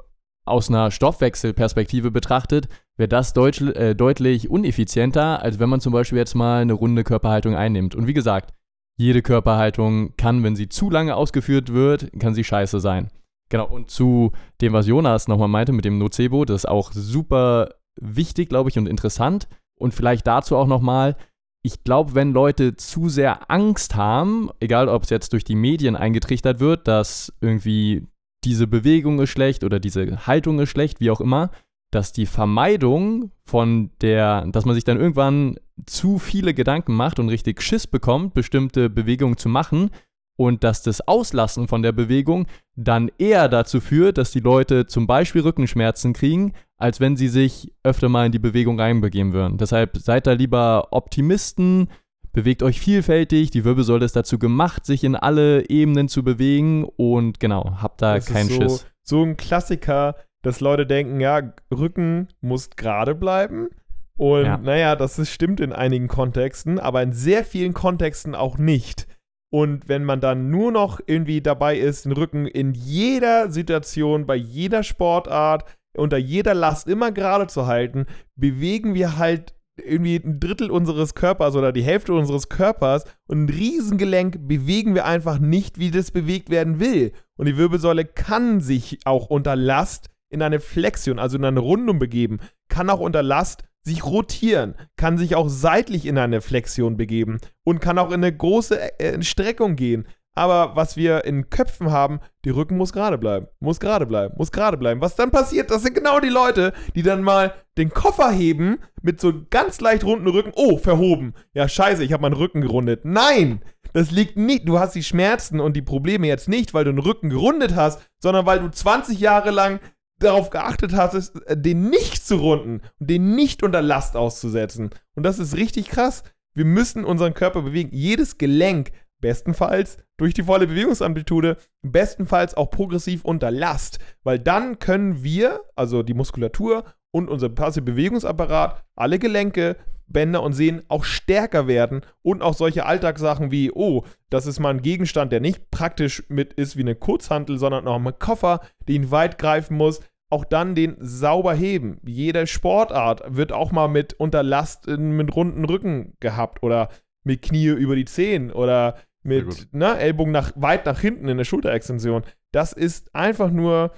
C: aus einer Stoffwechselperspektive betrachtet, wäre das deutsch, äh, deutlich uneffizienter, als wenn man zum Beispiel jetzt mal eine runde Körperhaltung einnimmt. Und wie gesagt, jede Körperhaltung kann, wenn sie zu lange ausgeführt wird, kann sie scheiße sein. Genau, und zu dem, was Jonas nochmal meinte mit dem Nocebo, das ist auch super wichtig, glaube ich, und interessant. Und vielleicht dazu auch nochmal, ich glaube, wenn Leute zu sehr Angst haben, egal ob es jetzt durch die Medien eingetrichtert wird, dass irgendwie diese Bewegung ist schlecht oder diese Haltung ist schlecht, wie auch immer, dass die Vermeidung von der, dass man sich dann irgendwann zu viele Gedanken macht und richtig Schiss bekommt, bestimmte Bewegungen zu machen und dass das Auslassen von der Bewegung dann eher dazu führt, dass die Leute zum Beispiel Rückenschmerzen kriegen, als wenn sie sich öfter mal in die Bewegung reinbegeben würden. Deshalb seid da lieber Optimisten, bewegt euch vielfältig, die Wirbelsäule ist dazu gemacht, sich in alle Ebenen zu bewegen und genau, habt da das keinen
B: so,
C: Schiss.
B: So ein Klassiker, dass Leute denken, ja, Rücken muss gerade bleiben. Und ja. naja, das ist, stimmt in einigen Kontexten, aber in sehr vielen Kontexten auch nicht. Und wenn man dann nur noch irgendwie dabei ist, den Rücken in jeder Situation, bei jeder Sportart, unter jeder Last immer gerade zu halten, bewegen wir halt irgendwie ein Drittel unseres Körpers oder die Hälfte unseres Körpers und ein Riesengelenk bewegen wir einfach nicht, wie das bewegt werden will. Und die Wirbelsäule kann sich auch unter Last in eine Flexion, also in eine Rundung begeben, kann auch unter Last sich rotieren, kann sich auch seitlich in eine Flexion begeben und kann auch in eine große äh, Streckung gehen. Aber was wir in Köpfen haben, die Rücken muss gerade bleiben, muss gerade bleiben, muss gerade bleiben. Was dann passiert, das sind genau die Leute, die dann mal den Koffer heben mit so ganz leicht runden Rücken. Oh, verhoben. Ja, scheiße, ich habe meinen Rücken gerundet. Nein, das liegt nicht, du hast die Schmerzen und die Probleme jetzt nicht, weil du den Rücken gerundet hast, sondern weil du 20 Jahre lang darauf geachtet hast, äh, den nicht zu runden und den nicht unter Last auszusetzen. Und das ist richtig krass. Wir müssen unseren Körper bewegen. Jedes Gelenk Bestenfalls durch die volle Bewegungsamplitude, bestenfalls auch progressiv unter Last, weil dann können wir, also die Muskulatur und unser passive Bewegungsapparat, alle Gelenke, Bänder und Sehnen auch stärker werden und auch solche Alltagssachen wie, oh, das ist mal ein Gegenstand, der nicht praktisch mit ist wie eine Kurzhantel, sondern auch ein Koffer, den weit greifen muss, auch dann den sauber heben. Jede Sportart wird auch mal mit unter Last mit runden Rücken gehabt oder mit Knie über die Zehen oder mit ne, Ellbogen nach, weit nach hinten in der Schulterextension. Das ist einfach nur,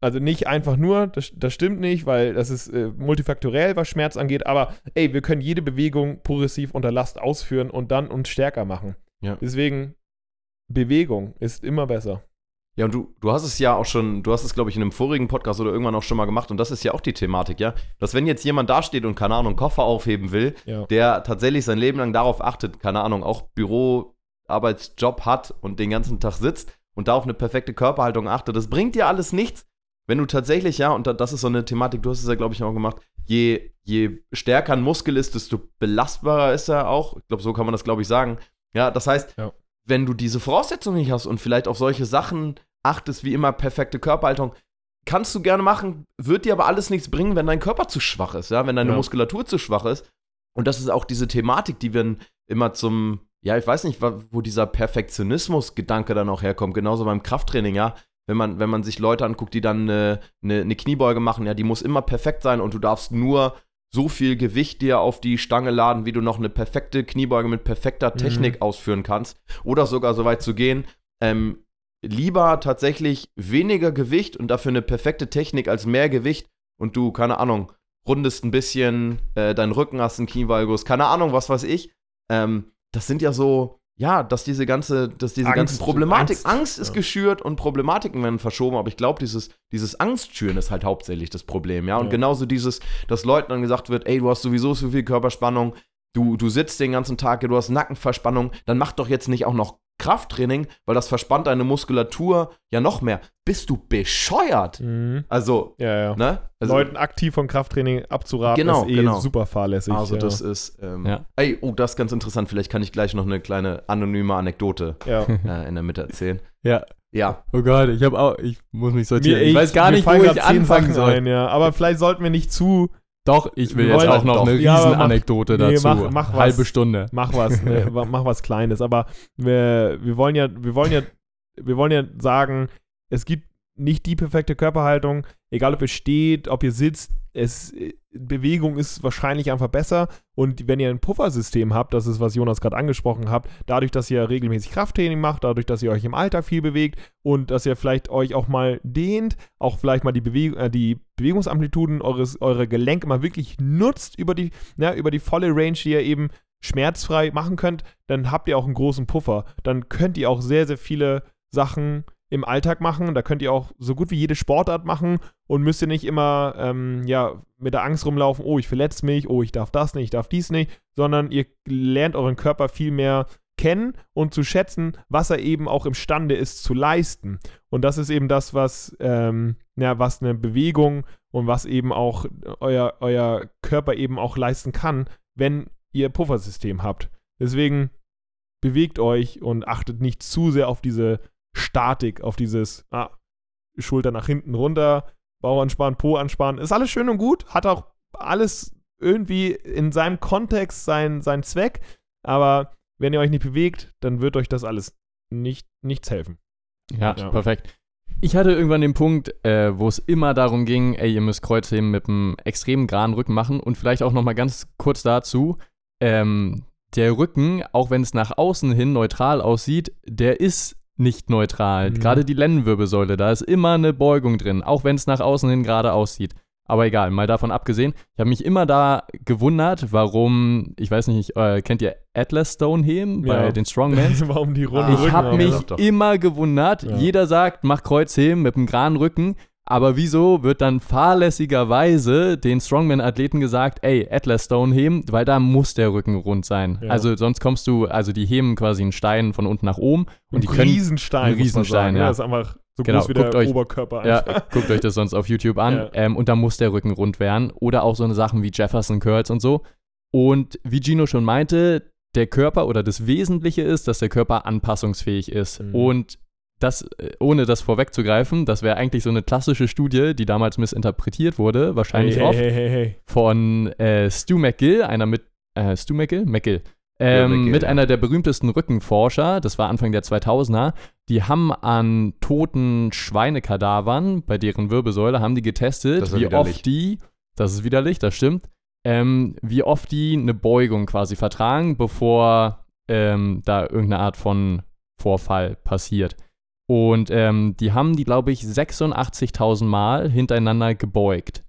B: also nicht einfach nur, das, das stimmt nicht, weil das ist äh, multifaktorell, was Schmerz angeht, aber ey, wir können jede Bewegung progressiv unter Last ausführen und dann uns stärker machen. Ja. Deswegen, Bewegung ist immer besser.
A: Ja, und du, du hast es ja auch schon, du hast es, glaube ich, in einem vorigen Podcast oder irgendwann auch schon mal gemacht und das ist ja auch die Thematik, ja, dass wenn jetzt jemand dasteht und, keine Ahnung, Koffer aufheben will, ja. der tatsächlich sein Leben lang darauf achtet, keine Ahnung, auch Büro, Arbeitsjob hat und den ganzen Tag sitzt und da auf eine perfekte Körperhaltung achtet, das bringt dir alles nichts, wenn du tatsächlich, ja, und das ist so eine Thematik, du hast es ja, glaube ich, auch gemacht, je, je stärker ein Muskel ist, desto belastbarer ist er auch. Ich glaube, so kann man das, glaube ich, sagen. Ja, das heißt, ja. wenn du diese Voraussetzungen nicht hast und vielleicht auf solche Sachen achtest, wie immer perfekte Körperhaltung, kannst du gerne machen, wird dir aber alles nichts bringen, wenn dein Körper zu schwach ist, ja, wenn deine ja. Muskulatur zu schwach ist. Und das ist auch diese Thematik, die wir immer zum, ja, ich weiß nicht, wo dieser Perfektionismus-Gedanke dann auch herkommt, genauso beim Krafttraining, ja. Wenn man, wenn man sich Leute anguckt, die dann eine, eine, eine Kniebeuge machen, ja, die muss immer perfekt sein und du darfst nur so viel Gewicht dir auf die Stange laden, wie du noch eine perfekte Kniebeuge mit perfekter mhm. Technik mhm. ausführen kannst. Oder sogar so weit zu gehen, ähm, lieber tatsächlich weniger Gewicht und dafür eine perfekte Technik als mehr Gewicht und du, keine Ahnung, rundest ein bisschen äh, deinen Rücken, hast einen Knievalgus, keine Ahnung, was weiß ich. Ähm, das sind ja so, ja, dass diese ganze, dass diese Angst, ganze Problematik, Angst, Angst ist ja. geschürt und Problematiken werden verschoben, aber ich glaube, dieses, dieses Angstschüren ist halt hauptsächlich das Problem, ja. Und ja. genauso dieses, dass Leuten dann gesagt wird, ey, du hast sowieso so viel Körperspannung, du, du sitzt den ganzen Tag, du hast Nackenverspannung, dann mach doch jetzt nicht auch noch Krafttraining, weil das verspannt deine Muskulatur ja noch mehr. Bist du bescheuert? Mhm. Also,
B: ja, ja. Ne?
A: Also,
B: Leuten aktiv von Krafttraining abzuraten,
A: genau, ist eh
B: genau. super fahrlässig.
A: Also, ja. das ist, ähm, ja. ey, oh, das ist ganz interessant. Vielleicht kann ich gleich noch eine kleine anonyme Anekdote ja. äh, in der Mitte erzählen.
C: Ja.
A: Ja.
C: Oh Gott, ich habe auch, ich muss mich sortieren. Mir, ich, ich, weiß gar nicht, wo ich anfangen soll. Ein,
B: ja. Aber vielleicht sollten wir nicht zu
C: doch, ich will jetzt auch noch doch. eine Riesenanekdote ja, dazu. Nee,
B: mach, mach was,
C: Halbe Stunde.
B: Mach was, ne, mach was Kleines. Aber wir, wir wollen ja, wir wollen ja, wir wollen ja sagen, es gibt nicht die perfekte Körperhaltung, egal ob ihr steht, ob ihr sitzt, es, Bewegung ist wahrscheinlich einfach besser. Und wenn ihr ein Puffersystem habt, das ist, was Jonas gerade angesprochen hat, dadurch, dass ihr regelmäßig Krafttraining macht, dadurch, dass ihr euch im Alltag viel bewegt und dass ihr vielleicht euch auch mal dehnt, auch vielleicht mal die, Bewe äh, die Bewegungsamplituden eures, eurer Gelenke mal wirklich nutzt über die, ja, über die volle Range, die ihr eben schmerzfrei machen könnt, dann habt ihr auch einen großen Puffer. Dann könnt ihr auch sehr, sehr viele Sachen im Alltag machen. Da könnt ihr auch so gut wie jede Sportart machen und müsst ihr nicht immer ähm, ja, mit der Angst rumlaufen, oh, ich verletze mich, oh, ich darf das nicht, ich darf dies nicht, sondern ihr lernt euren Körper viel mehr kennen und zu schätzen, was er eben auch imstande ist zu leisten. Und das ist eben das, was, ähm, ja, was eine Bewegung und was eben auch euer, euer Körper eben auch leisten kann, wenn ihr Puffersystem habt. Deswegen bewegt euch und achtet nicht zu sehr auf diese Statik, auf dieses ah, Schulter nach hinten runter, Bauch anspannen, Po anspannen. Ist alles schön und gut, hat auch alles irgendwie in seinem Kontext seinen, seinen Zweck, aber wenn ihr euch nicht bewegt, dann wird euch das alles nicht, nichts helfen.
C: Ja, ja. perfekt. Ich hatte irgendwann den Punkt, äh, wo es immer darum ging, ey, ihr müsst Kreuzheben mit einem extrem geraden Rücken machen und vielleicht auch noch mal ganz kurz dazu, ähm, der Rücken, auch wenn es nach außen hin neutral aussieht, der ist nicht neutral. Mhm. Gerade die Lendenwirbelsäule, da ist immer eine Beugung drin, auch wenn es nach außen hin gerade aussieht. Aber egal, mal davon abgesehen. Ich habe mich immer da gewundert, warum, ich weiß nicht, äh, kennt ihr Atlas Stone heben ja. bei den Strongmans?
B: warum die runden
C: Ich habe mich immer gewundert. Ja. Jeder sagt, mach Kreuzheben mit einem geraden Rücken. Aber wieso wird dann fahrlässigerweise den Strongman-Athleten gesagt, ey, Atlas Stone heben, weil da muss der Rücken rund sein. Ja. Also sonst kommst du, also die heben quasi einen Stein von unten nach oben und
B: ein
C: die können
B: Riesenstein,
C: ein Riesenstein,
B: ja. ja. Das ist einfach so genau, groß wie der
C: euch,
B: Oberkörper.
C: Einfach. Ja, guckt euch das sonst auf YouTube an. Ja. Ähm, und da muss der Rücken rund werden. Oder auch so eine Sachen wie Jefferson Curls und so. Und wie Gino schon meinte, der Körper oder das Wesentliche ist, dass der Körper anpassungsfähig ist. Mhm. Und das, äh, ohne das vorwegzugreifen, das wäre eigentlich so eine klassische Studie, die damals missinterpretiert wurde, wahrscheinlich
B: hey,
C: oft,
B: hey, hey,
C: von äh, Stu McGill, einer mit, äh, Stu McGill? McGill. Ähm, ja, McGill, mit ja. einer der berühmtesten Rückenforscher, das war Anfang der 2000er, die haben an toten Schweinekadavern, bei deren Wirbelsäule, haben die getestet, wie widerlich. oft die, das ist widerlich, das stimmt, ähm, wie oft die eine Beugung quasi vertragen, bevor ähm, da irgendeine Art von Vorfall passiert. Und ähm, die haben die, glaube ich, 86.000 Mal hintereinander gebeugt.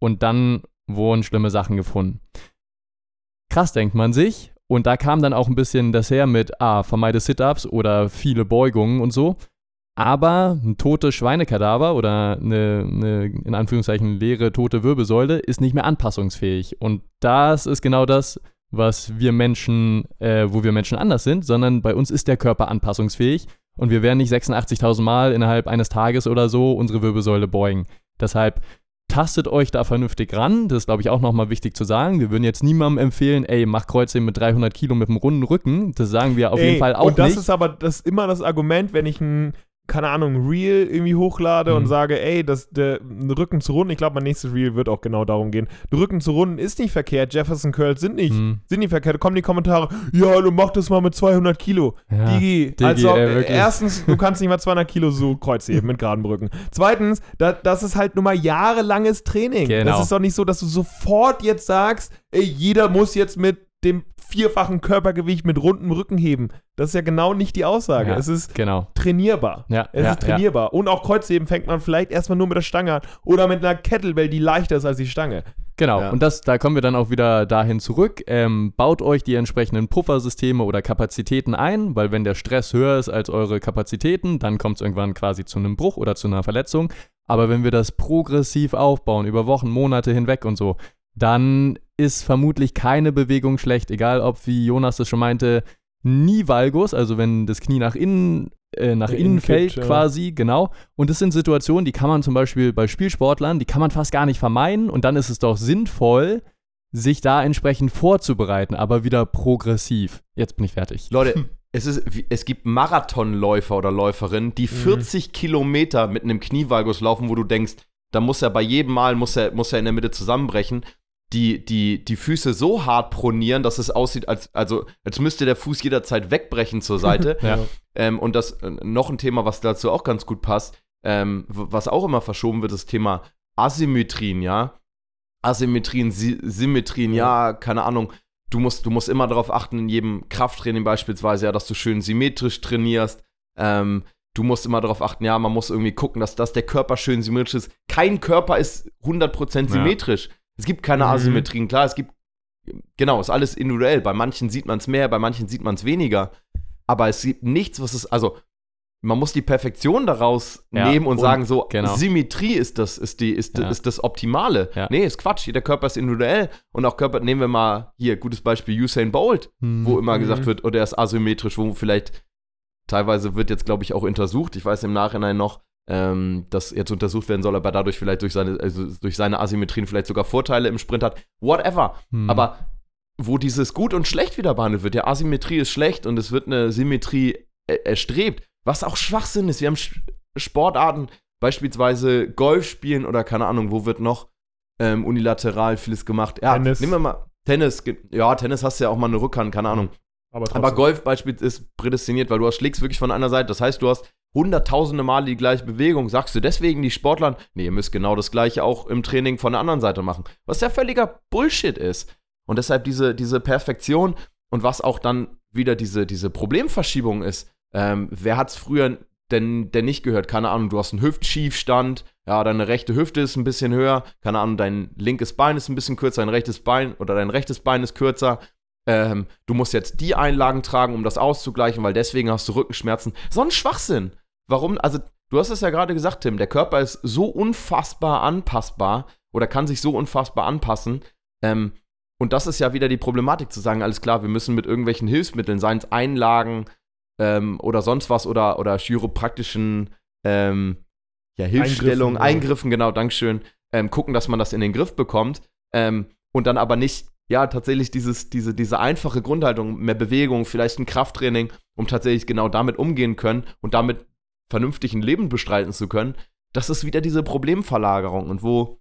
C: Und dann wurden schlimme Sachen gefunden. Krass, denkt man sich. Und da kam dann auch ein bisschen das her mit, ah, vermeide Sit-Ups oder viele Beugungen und so. Aber ein totes Schweinekadaver oder eine, eine, in Anführungszeichen leere tote Wirbelsäule ist nicht mehr anpassungsfähig. Und das ist genau das, was wir Menschen, äh, wo wir Menschen anders sind, sondern bei uns ist der Körper anpassungsfähig und wir werden nicht 86.000 Mal innerhalb eines Tages oder so unsere Wirbelsäule beugen. Deshalb tastet euch da vernünftig ran. Das ist, glaube ich, auch nochmal wichtig zu sagen. Wir würden jetzt niemandem empfehlen, ey, mach Kreuzheben mit 300 Kilo mit einem runden Rücken. Das sagen wir auf ey, jeden Fall auch nicht.
B: Und das
C: nicht.
B: ist aber das ist immer das Argument, wenn ich ein keine Ahnung, Reel irgendwie hochlade mhm. und sage, ey, das, der Rücken zu runden, ich glaube, mein nächstes Reel wird auch genau darum gehen. Der Rücken zu runden ist nicht verkehrt, Jefferson Curls sind nicht, mhm. sind nicht verkehrt. Da kommen die Kommentare, ja, du mach das mal mit 200 Kilo. Ja, Digi, Digi, also ey, erstens, du kannst nicht mal 200 Kilo so Kreuz heben mit geraden Rücken. Zweitens, da, das ist halt nur mal jahrelanges Training. Genau. Das ist doch nicht so, dass du sofort jetzt sagst, ey, jeder muss jetzt mit dem vierfachen Körpergewicht mit rundem Rücken heben. Das ist ja genau nicht die Aussage. Ja, es ist
C: genau.
B: trainierbar.
C: Ja,
B: es
C: ja,
B: ist trainierbar. Und auch Kreuzheben fängt man vielleicht erstmal nur mit der Stange an oder mit einer Kettlebell, die leichter ist als die Stange.
C: Genau, ja. und das, da kommen wir dann auch wieder dahin zurück. Ähm, baut euch die entsprechenden Puffersysteme oder Kapazitäten ein, weil wenn der Stress höher ist als eure Kapazitäten, dann kommt es irgendwann quasi zu einem Bruch oder zu einer Verletzung. Aber wenn wir das progressiv aufbauen, über Wochen, Monate hinweg und so, dann ist vermutlich keine Bewegung schlecht, egal ob, wie Jonas das schon meinte, nie Valgus, also wenn das Knie nach innen, äh, nach innen fällt kippt, quasi, ja. genau. Und das sind Situationen, die kann man zum Beispiel bei Spielsportlern, die kann man fast gar nicht vermeiden und dann ist es doch sinnvoll, sich da entsprechend vorzubereiten, aber wieder progressiv. Jetzt bin ich fertig.
A: Leute, es, ist, es gibt Marathonläufer oder Läuferinnen, die 40 mhm. Kilometer mit einem Knievalgus laufen, wo du denkst, da muss er bei jedem Mal muss er, muss er in der Mitte zusammenbrechen die, die, die Füße so hart pronieren, dass es aussieht, als, also, als müsste der Fuß jederzeit wegbrechen zur Seite. ja. ähm, und das äh, noch ein Thema, was dazu auch ganz gut passt, ähm, was auch immer verschoben wird, das Thema Asymmetrien, ja. Asymmetrien, Si Symmetrien, ja. ja, keine Ahnung. Du musst, du musst immer darauf achten, in jedem Krafttraining beispielsweise, ja, dass du schön symmetrisch trainierst. Ähm, du musst immer darauf achten, ja, man muss irgendwie gucken, dass, dass der Körper schön symmetrisch ist. Kein Körper ist 100% symmetrisch. Ja. Es gibt keine mhm. Asymmetrien. Klar, es gibt, genau, ist alles individuell. Bei manchen sieht man es mehr, bei manchen sieht man es weniger. Aber es gibt nichts, was es, also, man muss die Perfektion daraus ja, nehmen und, und, sagen, so, genau. Symmetrie ist das, ist die, ist, ja. ist das Optimale. Ja. Nee, ist Quatsch. Jeder Körper ist individuell. Und auch Körper, nehmen wir mal hier, gutes Beispiel Usain Bolt, mhm. wo immer gesagt wird, oder oh, er ist asymmetrisch, wo vielleicht teilweise wird jetzt, glaube ich, auch untersucht. Ich weiß im Nachhinein noch, ähm, das jetzt untersucht werden soll, aber dadurch vielleicht durch seine, also durch seine Asymmetrien vielleicht sogar Vorteile im Sprint hat. Whatever. Hm. Aber wo dieses Gut und Schlecht wieder behandelt wird, der Asymmetrie ist schlecht und es wird eine Symmetrie erstrebt, was auch Schwachsinn ist. Wir haben Sportarten, beispielsweise Golf spielen oder keine Ahnung, wo wird noch ähm, unilateral vieles gemacht. Ja, Tennis. nehmen wir mal Tennis. Ja, Tennis hast du ja auch mal eine Rückhand, keine Ahnung. Aber, aber Golf beispielsweise ist prädestiniert, weil du schlägst wirklich von einer Seite. Das heißt, du hast hunderttausende Male die gleiche Bewegung. Sagst du deswegen die Sportlern, nee, ihr müsst genau das gleiche auch im Training von der anderen Seite machen. Was ja völliger Bullshit ist. Und deshalb diese, diese Perfektion und was auch dann wieder diese, diese Problemverschiebung ist. Ähm, wer hat es früher denn, denn nicht gehört? Keine Ahnung, du hast einen Hüftschiefstand, ja, deine rechte Hüfte ist ein bisschen höher, keine Ahnung, dein linkes Bein ist ein bisschen kürzer, dein rechtes Bein oder dein rechtes Bein ist kürzer ähm, du musst jetzt die Einlagen tragen, um das auszugleichen, weil deswegen hast du Rückenschmerzen. So ein Schwachsinn. Warum? Also, du hast es ja gerade gesagt, Tim, der Körper ist so unfassbar anpassbar oder kann sich so unfassbar anpassen. Ähm, und das ist ja wieder die Problematik zu sagen, alles klar, wir müssen mit irgendwelchen Hilfsmitteln, seien es Einlagen ähm, oder sonst was oder, oder chiropraktischen ähm, ja, Hilfsstellungen, Eingriffen, Eingriffen, genau, Dankeschön, ähm, gucken, dass man das in den Griff bekommt. Ähm, und dann aber nicht ja, tatsächlich dieses, diese, diese einfache Grundhaltung, mehr Bewegung, vielleicht ein Krafttraining, um tatsächlich genau damit umgehen können und damit vernünftig ein Leben bestreiten zu können, das ist wieder diese Problemverlagerung und wo,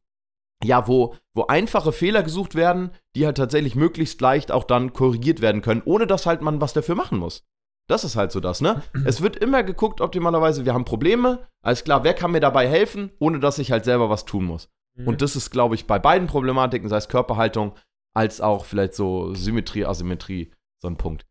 A: ja, wo, wo einfache Fehler gesucht werden, die halt tatsächlich möglichst leicht auch dann korrigiert werden können, ohne dass halt man was dafür machen muss. Das ist halt so das, ne? Es wird immer geguckt, optimalerweise, wir haben Probleme, alles klar, wer kann mir dabei helfen, ohne dass ich halt selber was tun muss. Mhm. Und das ist, glaube ich, bei beiden Problematiken, sei es Körperhaltung, als auch vielleicht so Symmetrie, Asymmetrie, so ein Punkt.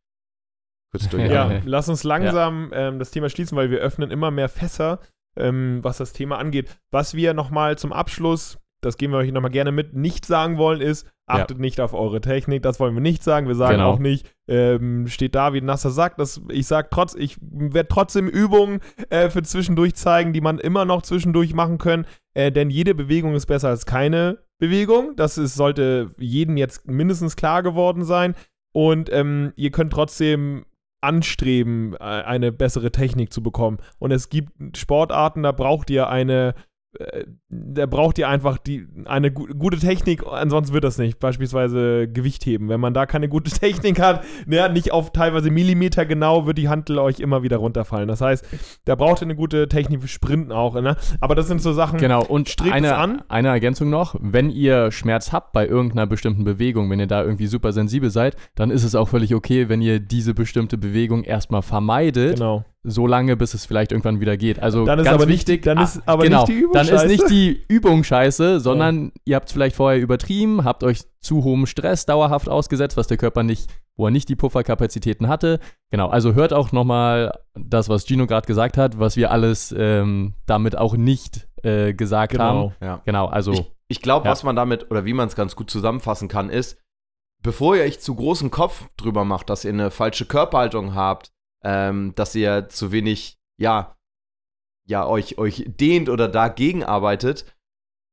B: Kurz durch. Ja, lass uns langsam ja. ähm, das Thema schließen, weil wir öffnen immer mehr Fässer, ähm, was das Thema angeht. Was wir nochmal zum Abschluss, das geben wir euch nochmal gerne mit, nicht sagen wollen, ist, achtet ja. nicht auf eure Technik, das wollen wir nicht sagen. Wir sagen genau. auch nicht, ähm, steht da wie ein nasser Sack. Das, ich sag trotz, ich werde trotzdem Übungen äh, für zwischendurch zeigen, die man immer noch zwischendurch machen können, äh, denn jede Bewegung ist besser als keine Bewegung. Das ist, sollte jedem jetzt mindestens klar geworden sein. Und ähm, ihr könnt trotzdem anstreben, äh, eine bessere Technik zu bekommen. Und es gibt Sportarten, da braucht ihr eine äh, da braucht ihr einfach die, eine gu gute Technik, ansonsten wird das nicht. Beispielsweise Gewichtheben. Wenn man da keine gute Technik hat, ne, nicht auf teilweise Millimeter genau, wird die Handel euch immer wieder runterfallen. Das heißt, da braucht ihr eine gute Technik für Sprinten auch. Ne? Aber das sind so Sachen.
C: Genau, und eine, an. eine Ergänzung noch: Wenn ihr Schmerz habt bei irgendeiner bestimmten Bewegung, wenn ihr da irgendwie super sensibel seid, dann ist es auch völlig okay, wenn ihr diese bestimmte Bewegung erstmal vermeidet. Genau so lange, bis es vielleicht irgendwann wieder geht. Also
B: dann ist
C: ganz
B: aber
C: wichtig,
B: nicht, dann ist ah, aber
C: genau,
B: nicht die Übung
C: Dann scheiße. ist nicht die Übung scheiße, sondern ja. ihr habt es vielleicht vorher übertrieben, habt euch zu hohem Stress dauerhaft ausgesetzt, was der Körper nicht, wo er nicht die Pufferkapazitäten hatte. Genau, also hört auch nochmal das, was Gino gerade gesagt hat, was wir alles ähm, damit auch nicht äh, gesagt
A: genau.
C: haben.
A: Ja. Genau, also. Ich, ich glaube, ja. was man damit, oder wie man es ganz gut zusammenfassen kann, ist, bevor ihr euch zu großen Kopf drüber macht, dass ihr eine falsche Körperhaltung habt, ähm, dass ihr zu wenig, ja, ja, euch, euch dehnt oder dagegen arbeitet.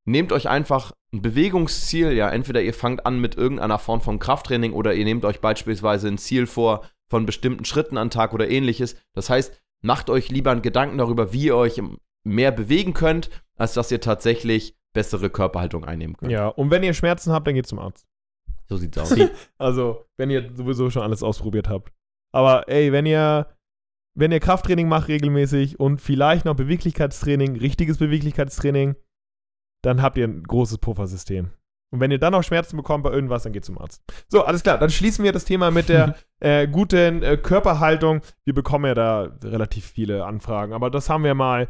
A: Nehmt euch einfach ein Bewegungsziel, ja, entweder ihr fangt an mit irgendeiner Form von Krafttraining oder ihr nehmt euch beispielsweise ein Ziel vor von bestimmten Schritten am Tag oder ähnliches. Das heißt, macht euch lieber einen Gedanken darüber, wie ihr euch mehr bewegen könnt, als dass ihr tatsächlich bessere Körperhaltung einnehmen könnt.
B: Ja, und wenn ihr Schmerzen habt, dann geht zum Arzt.
A: So sieht's aus.
B: also, wenn ihr sowieso schon alles ausprobiert habt. Aber ey, wenn ihr, wenn ihr Krafttraining macht regelmäßig und vielleicht noch Beweglichkeitstraining, richtiges Beweglichkeitstraining, dann habt ihr ein großes Puffersystem. Und wenn ihr dann noch Schmerzen bekommt bei irgendwas, dann geht zum Arzt. So, alles klar. Dann schließen wir das Thema mit der äh, guten äh, Körperhaltung. Wir bekommen ja da relativ viele Anfragen, aber das haben wir mal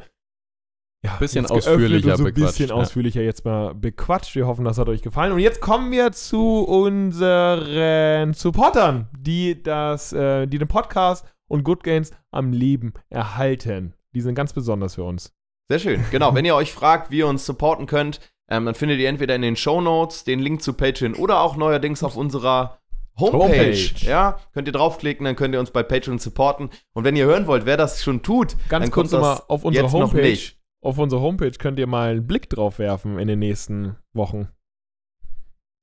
C: ja, bisschen ausführlicher
B: so ein bisschen ja. ausführlicher jetzt mal bequatscht. Wir hoffen, das hat euch gefallen. Und jetzt kommen wir zu unseren Supportern, die das, äh, die den Podcast und Good Gains am Leben erhalten. Die sind ganz besonders für uns.
A: Sehr schön. Genau. Wenn ihr euch fragt, wie ihr uns supporten könnt, ähm, dann findet ihr entweder in den Show Notes den Link zu Patreon oder auch neuerdings auf unserer Homepage. Homepage. Ja, könnt ihr draufklicken, dann könnt ihr uns bei Patreon supporten. Und wenn ihr hören wollt, wer das schon tut,
B: ganz
A: dann
B: kurz mal auf unserer Homepage auf unserer Homepage könnt ihr mal einen Blick drauf werfen in den nächsten Wochen.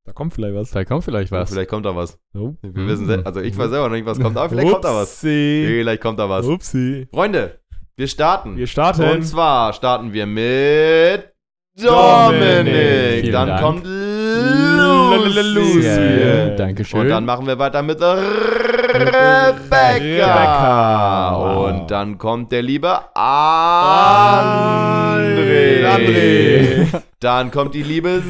B: Da kommt vielleicht was.
C: Da kommt vielleicht was.
A: Vielleicht kommt da was. Oh. Wir wissen, also ich weiß selber noch nicht, was kommt, aber vielleicht kommt da was. Vielleicht kommt da was. Upsi. Freunde, wir starten.
B: Wir starten.
A: Und zwar starten wir mit Dominik. Dann Dank. kommt Lucy.
C: Dankeschön.
A: Und dann machen wir weiter mit Rebecca. Und dann kommt der liebe André. André. Dann kommt die liebe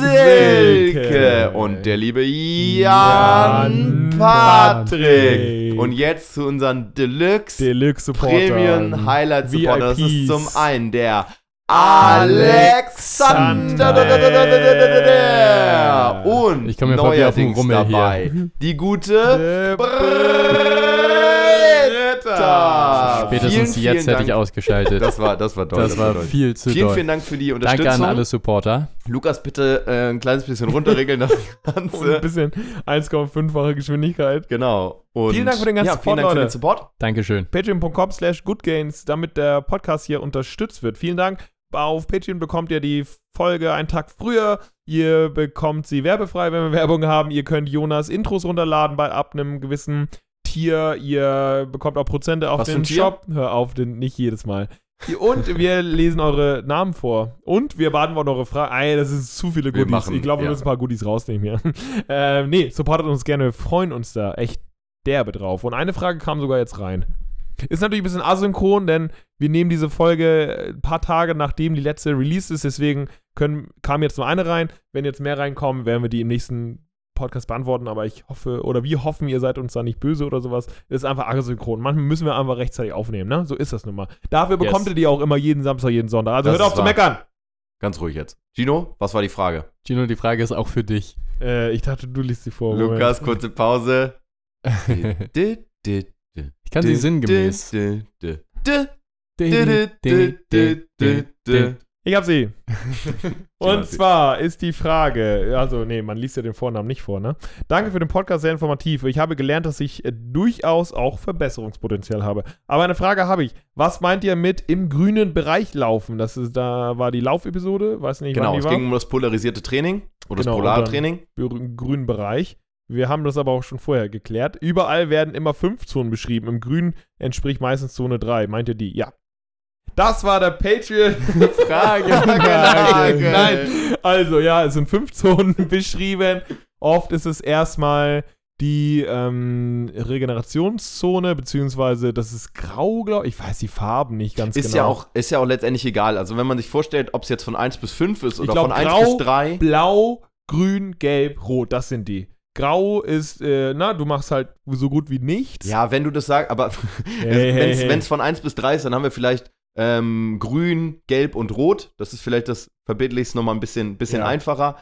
A: Silke und der liebe Jan Patrick. Und jetzt zu unseren Deluxe,
B: Deluxe
A: Premium Highlight Supporter. Das ist
B: VIPs.
A: zum einen der Alexander. Und
C: Ich komme mir
A: neuerdings dabei die gute
C: Spätestens
A: Vielen,
C: jetzt
A: vielen
C: hätte ich ausgeschaltet.
A: Das war, das war toll.
C: Das war
A: toll.
C: viel zu
A: Vielen,
C: doll.
A: vielen Dank für die Unterstützung.
C: Danke an alle Supporter.
A: Lukas, bitte äh, ein kleines bisschen runterregeln das
B: Und ein
A: Ganze.
B: bisschen 1,5-fache Geschwindigkeit.
A: Genau. Und
B: Vielen Dank für den ganzen
A: ja, vielen
B: Support,
A: Dank für den Support.
C: Dankeschön.
B: Patreon.com slash goodgains, damit der Podcast hier unterstützt wird. Vielen Dank. Auf Patreon bekommt ihr die Folge einen Tag früher. Ihr bekommt sie werbefrei, wenn wir Werbung haben. Ihr könnt Jonas Intros runterladen bei ab einem gewissen Tier. Ihr bekommt auch Prozente auf
A: Was
B: den? Shop. Hör auf, den, nicht jedes Mal. Und wir lesen eure Namen vor. Und wir beantworten eure Fragen. Ey, das ist zu viele Goodies.
A: machen-
B: ich glaube, wir
A: ja.
B: müssen ein paar Goodies rausnehmen hier. ähm, nee, supportet uns gerne. Wir freuen uns da echt derbe drauf. Und eine Frage kam sogar jetzt rein. Ist natürlich ein bisschen asynchron, denn wir nehmen diese Folge ein paar Tage nachdem die letzte Release ist. Deswegen können, kam jetzt nur eine rein. Wenn jetzt mehr reinkommen, werden wir die im nächsten Podcast beantworten. Aber ich hoffe, oder wir hoffen, ihr seid uns da nicht böse oder sowas. Das ist einfach asynchron. Manchmal müssen wir einfach rechtzeitig aufnehmen, ne? So ist das nun mal. Dafür
A: Yes.
B: bekommt ihr die auch immer jeden Samstag, jeden Sonntag. Also
A: Das
B: hört auf zu meckern.
A: Ganz ruhig jetzt. Gino, was war die Frage?
C: Gino, die Frage ist auch für dich.
B: Äh, ich dachte, du liest sie vor. Moment.
A: Lukas, kurze Pause.
C: Ich kann sie sinngemäß.
B: Ich hab sie. Und zwar ist die Frage, also nee, man liest ja den Vornamen nicht vor, ne? Danke für den Podcast, sehr informativ. Ich habe gelernt, dass ich äh, durchaus auch Verbesserungspotenzial habe. Aber eine Frage habe ich. Was meint ihr mit im grünen Bereich laufen? Das ist, da war die Laufepisode, weiß nicht,
A: Genau, es
B: war.
A: ging um das polarisierte Training oder
B: Genau,
A: das polare
B: und dann-
A: Training.
B: Im grünen Bereich. Wir haben das aber auch schon vorher geklärt. Überall werden immer fünf Zonen beschrieben. Im Grün entspricht meistens Zone 3. Meint ihr die? Ja. Das war der Patreon.
C: Frage.
B: Nein, nein. Also ja, es sind fünf Zonen beschrieben. Oft ist es erstmal die ähm, Regenerationszone, beziehungsweise das ist grau, glaube ich. Ich weiß die Farben nicht ganz
A: Ist,
B: genau.
A: ja auch, ist ja auch letztendlich egal. Also wenn man sich vorstellt, ob es jetzt von 1 bis 5 ist oder
B: glaub,
A: von 1
B: grau,
A: bis 3.
B: Blau, Grün, Gelb, Rot, das sind die. Grau ist, äh, na, du machst halt so gut wie nichts.
A: Ja, wenn du das sagst, aber
B: Hey,
A: wenn
B: hey, hey.
A: es von 1 bis 3 ist, dann haben wir vielleicht ähm, grün, gelb und rot. Das ist vielleicht das verbildlichst nochmal ein bisschen, bisschen
B: Ja.
A: einfacher.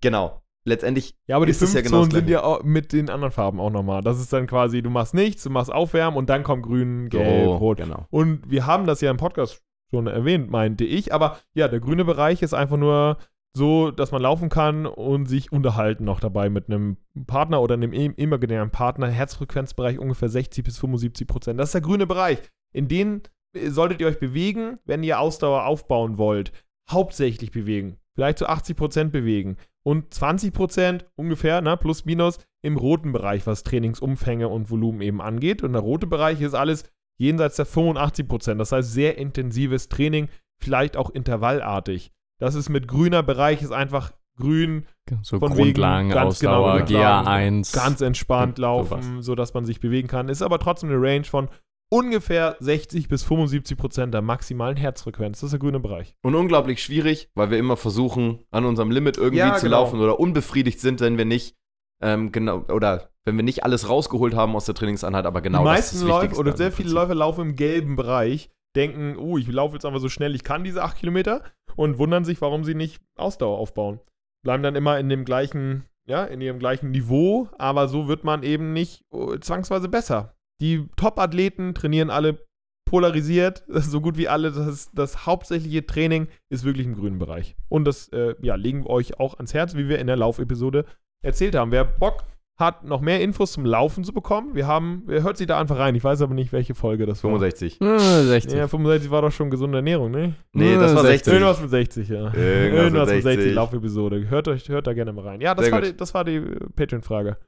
A: Genau. Letztendlich
B: Ja, aber die fünf
A: ja genau
B: Zonen sind ja auch mit den anderen Farben auch nochmal. Das ist dann quasi, du machst nichts, du machst Aufwärmen und dann kommt Grün, Gelb,
A: So,
B: Rot.
A: Genau.
B: Und wir haben das ja im Podcast schon erwähnt, meinte ich. Aber ja, der grüne Bereich ist einfach nur so, dass man laufen kann und sich unterhalten noch dabei mit einem Partner oder einem im- imaginären Partner. Herzfrequenzbereich ungefähr 60 bis 75 Prozent. Das ist der grüne Bereich. In den solltet ihr euch bewegen, wenn ihr Ausdauer aufbauen wollt. Hauptsächlich bewegen. Vielleicht zu 80 Prozent bewegen. Und 20 Prozent ungefähr, ne, plus minus, im roten Bereich, was Trainingsumfänge und Volumen eben angeht. Und der rote Bereich ist alles jenseits der 85 Prozent. Das heißt, sehr intensives Training, vielleicht auch intervallartig. Das ist mit grüner Bereich, ist einfach grün,
C: So
B: Von wegen
C: Grundlagen,
B: ganz genau
C: Ausdauer,
B: Grundlagen.
C: GA1.
B: ganz entspannt laufen, sodass man sich bewegen kann. Ist aber trotzdem eine Range von ungefähr 60 bis 75 Prozent der maximalen Herzfrequenz. Das ist der grüne Bereich.
A: Und unglaublich schwierig, weil wir immer versuchen, an unserem Limit irgendwie
B: Ja,
A: zu
B: genau.
A: laufen oder unbefriedigt sind, wenn wir nicht ähm, genau oder wenn wir nicht alles rausgeholt haben aus der Trainingseinheit, aber genau
B: die
A: das
B: meisten
A: ist das Wichtigste
B: oder sehr viele. Läufer laufen im gelben Bereich, denken, oh, ich laufe jetzt einfach so schnell, ich kann diese 8 Kilometer und wundern sich, warum sie nicht Ausdauer aufbauen. Bleiben dann immer in dem gleichen, ja, in ihrem gleichen Niveau, aber so wird man eben nicht oh, zwangsweise besser. Die Top-Athleten trainieren alle polarisiert, so gut wie alle. Das, das hauptsächliche Training ist wirklich im grünen Bereich. Und das äh, ja, legen wir euch auch ans Herz, wie wir in der Laufepisode erzählt haben. Wer Bock hat, noch mehr Infos zum Laufen zu bekommen, wir haben, hört sich da einfach rein. Ich weiß aber nicht, welche Folge das war.
A: 65.
C: Äh, 60.
B: Ja, 65 war doch schon gesunde Ernährung, ne?
A: Nee, das war
C: 60.
A: 60.
B: Irgendwas mit 60, ja.
A: Irgendwas mit 60.
B: Laufepisode. Hört, euch, hört da gerne mal rein. Ja, das
A: Sehr
B: war,
A: gut.
B: die, das war die äh, Patreon-Frage.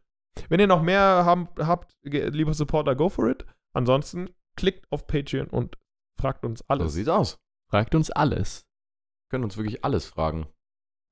B: Wenn ihr noch mehr haben, habt, lieber Supporter, go for it. Ansonsten klickt auf Patreon und fragt uns
A: So
B: alles.
A: sieht's aus.
C: Fragt uns alles.
A: Können uns wirklich alles fragen.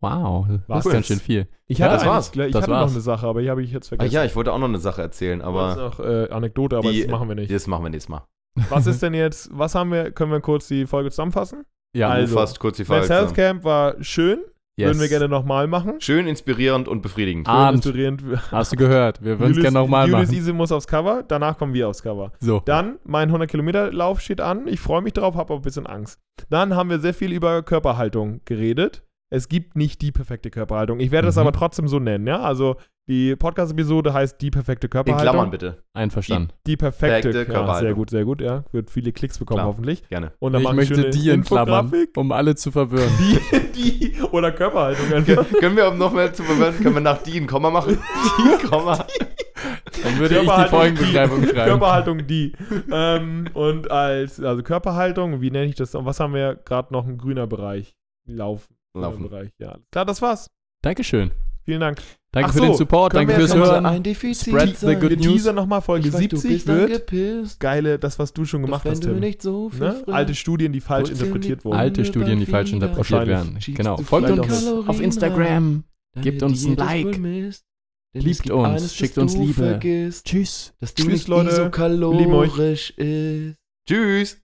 C: Wow, das
B: Was?
C: ist ganz schön viel.
B: ich
C: Ja,
B: hatte,
A: das
B: eine-
A: war's.
B: Ich
C: Das
B: hatte noch
C: war's.
B: eine Sache, aber die habe ich jetzt vergessen.
A: ja, ich wollte auch noch eine Sache erzählen,
B: das
A: aber
B: ist noch äh, Anekdote, aber
A: die-
B: das machen wir nicht.
A: das machen wir nächstes Mal.
B: Was ist denn jetzt, was haben wir, können wir kurz die Folge zusammenfassen?
C: Ja,
B: Also,
A: fast kurz die
B: Men's
A: Frage.
B: Health Camp war schön.
C: Yes.
B: Würden wir gerne nochmal machen.
A: Schön inspirierend und befriedigend.
C: Ah.
B: Schön
C: Abend.
B: inspirierend.
C: Hast du gehört? Wir würden es
B: Julius-
C: gerne nochmal
B: Julius
C: machen.
B: Ise muss aufs Cover, danach kommen wir aufs Cover.
C: So.
B: Dann, mein 100-Kilometer-Lauf steht an. Ich freue mich drauf, habe aber ein bisschen Angst. Dann haben wir sehr viel über Körperhaltung geredet. Es gibt nicht die perfekte Körperhaltung. Ich werde das
C: Mhm.
B: aber trotzdem so nennen, ja? Also, die Podcast-Episode heißt Die perfekte
A: In
B: Körperhaltung.
A: Klammern bitte.
C: Einverstanden.
B: Die perfekte
A: Perfekte
B: ja,
A: Körperhaltung.
B: Sehr gut, sehr gut, ja. Wird viele Klicks bekommen,
A: Klar.
B: hoffentlich.
A: Gerne.
B: Und dann
C: ich möchte die in Klammern,
B: Infografik.
C: um alle zu verwirren.
B: Die, die oder Körperhaltung.
A: Können wir, um noch mehr zu verwirren, können wir nach die ein Komma machen? Die Komma.
C: Dann würde ich die Folgenbeschreibung
B: die.
C: schreiben.
B: Körperhaltung die. ähm, und als, also Körperhaltung, wie nenne ich das? Und was haben wir gerade noch? Ein grüner Bereich. Laufen.
A: Laufen.
B: Bereich, ja. Klar, das war's.
C: Dankeschön.
B: Vielen Dank.
C: Danke
B: Ach
C: für
B: so,
C: den Support, danke fürs Hören.
A: Ein Defizit
C: Spread the good
B: Wir
C: news.
B: teasern nochmal Folge
A: weiß, du
B: 70
A: bist dann
B: wird.
A: gepisst.
B: Geile, das, was du schon gemacht hast, Tim.
A: nicht so viel
B: Ne? Alte Studien, die falsch interpretiert wurden.
C: Alte Studien, die falsch interpretiert werden. Genau. Folgt uns
A: Kalorien
C: auf Instagram. Gebt uns ein Like. Liebt uns,
A: eines,
C: schickt uns Liebe.
A: Vergisst,
C: Tschüss.
A: dass du
B: Tschüss,
A: nicht
B: Leute.
A: so
B: lieben euch.
A: kalorisch ist. Tschüss.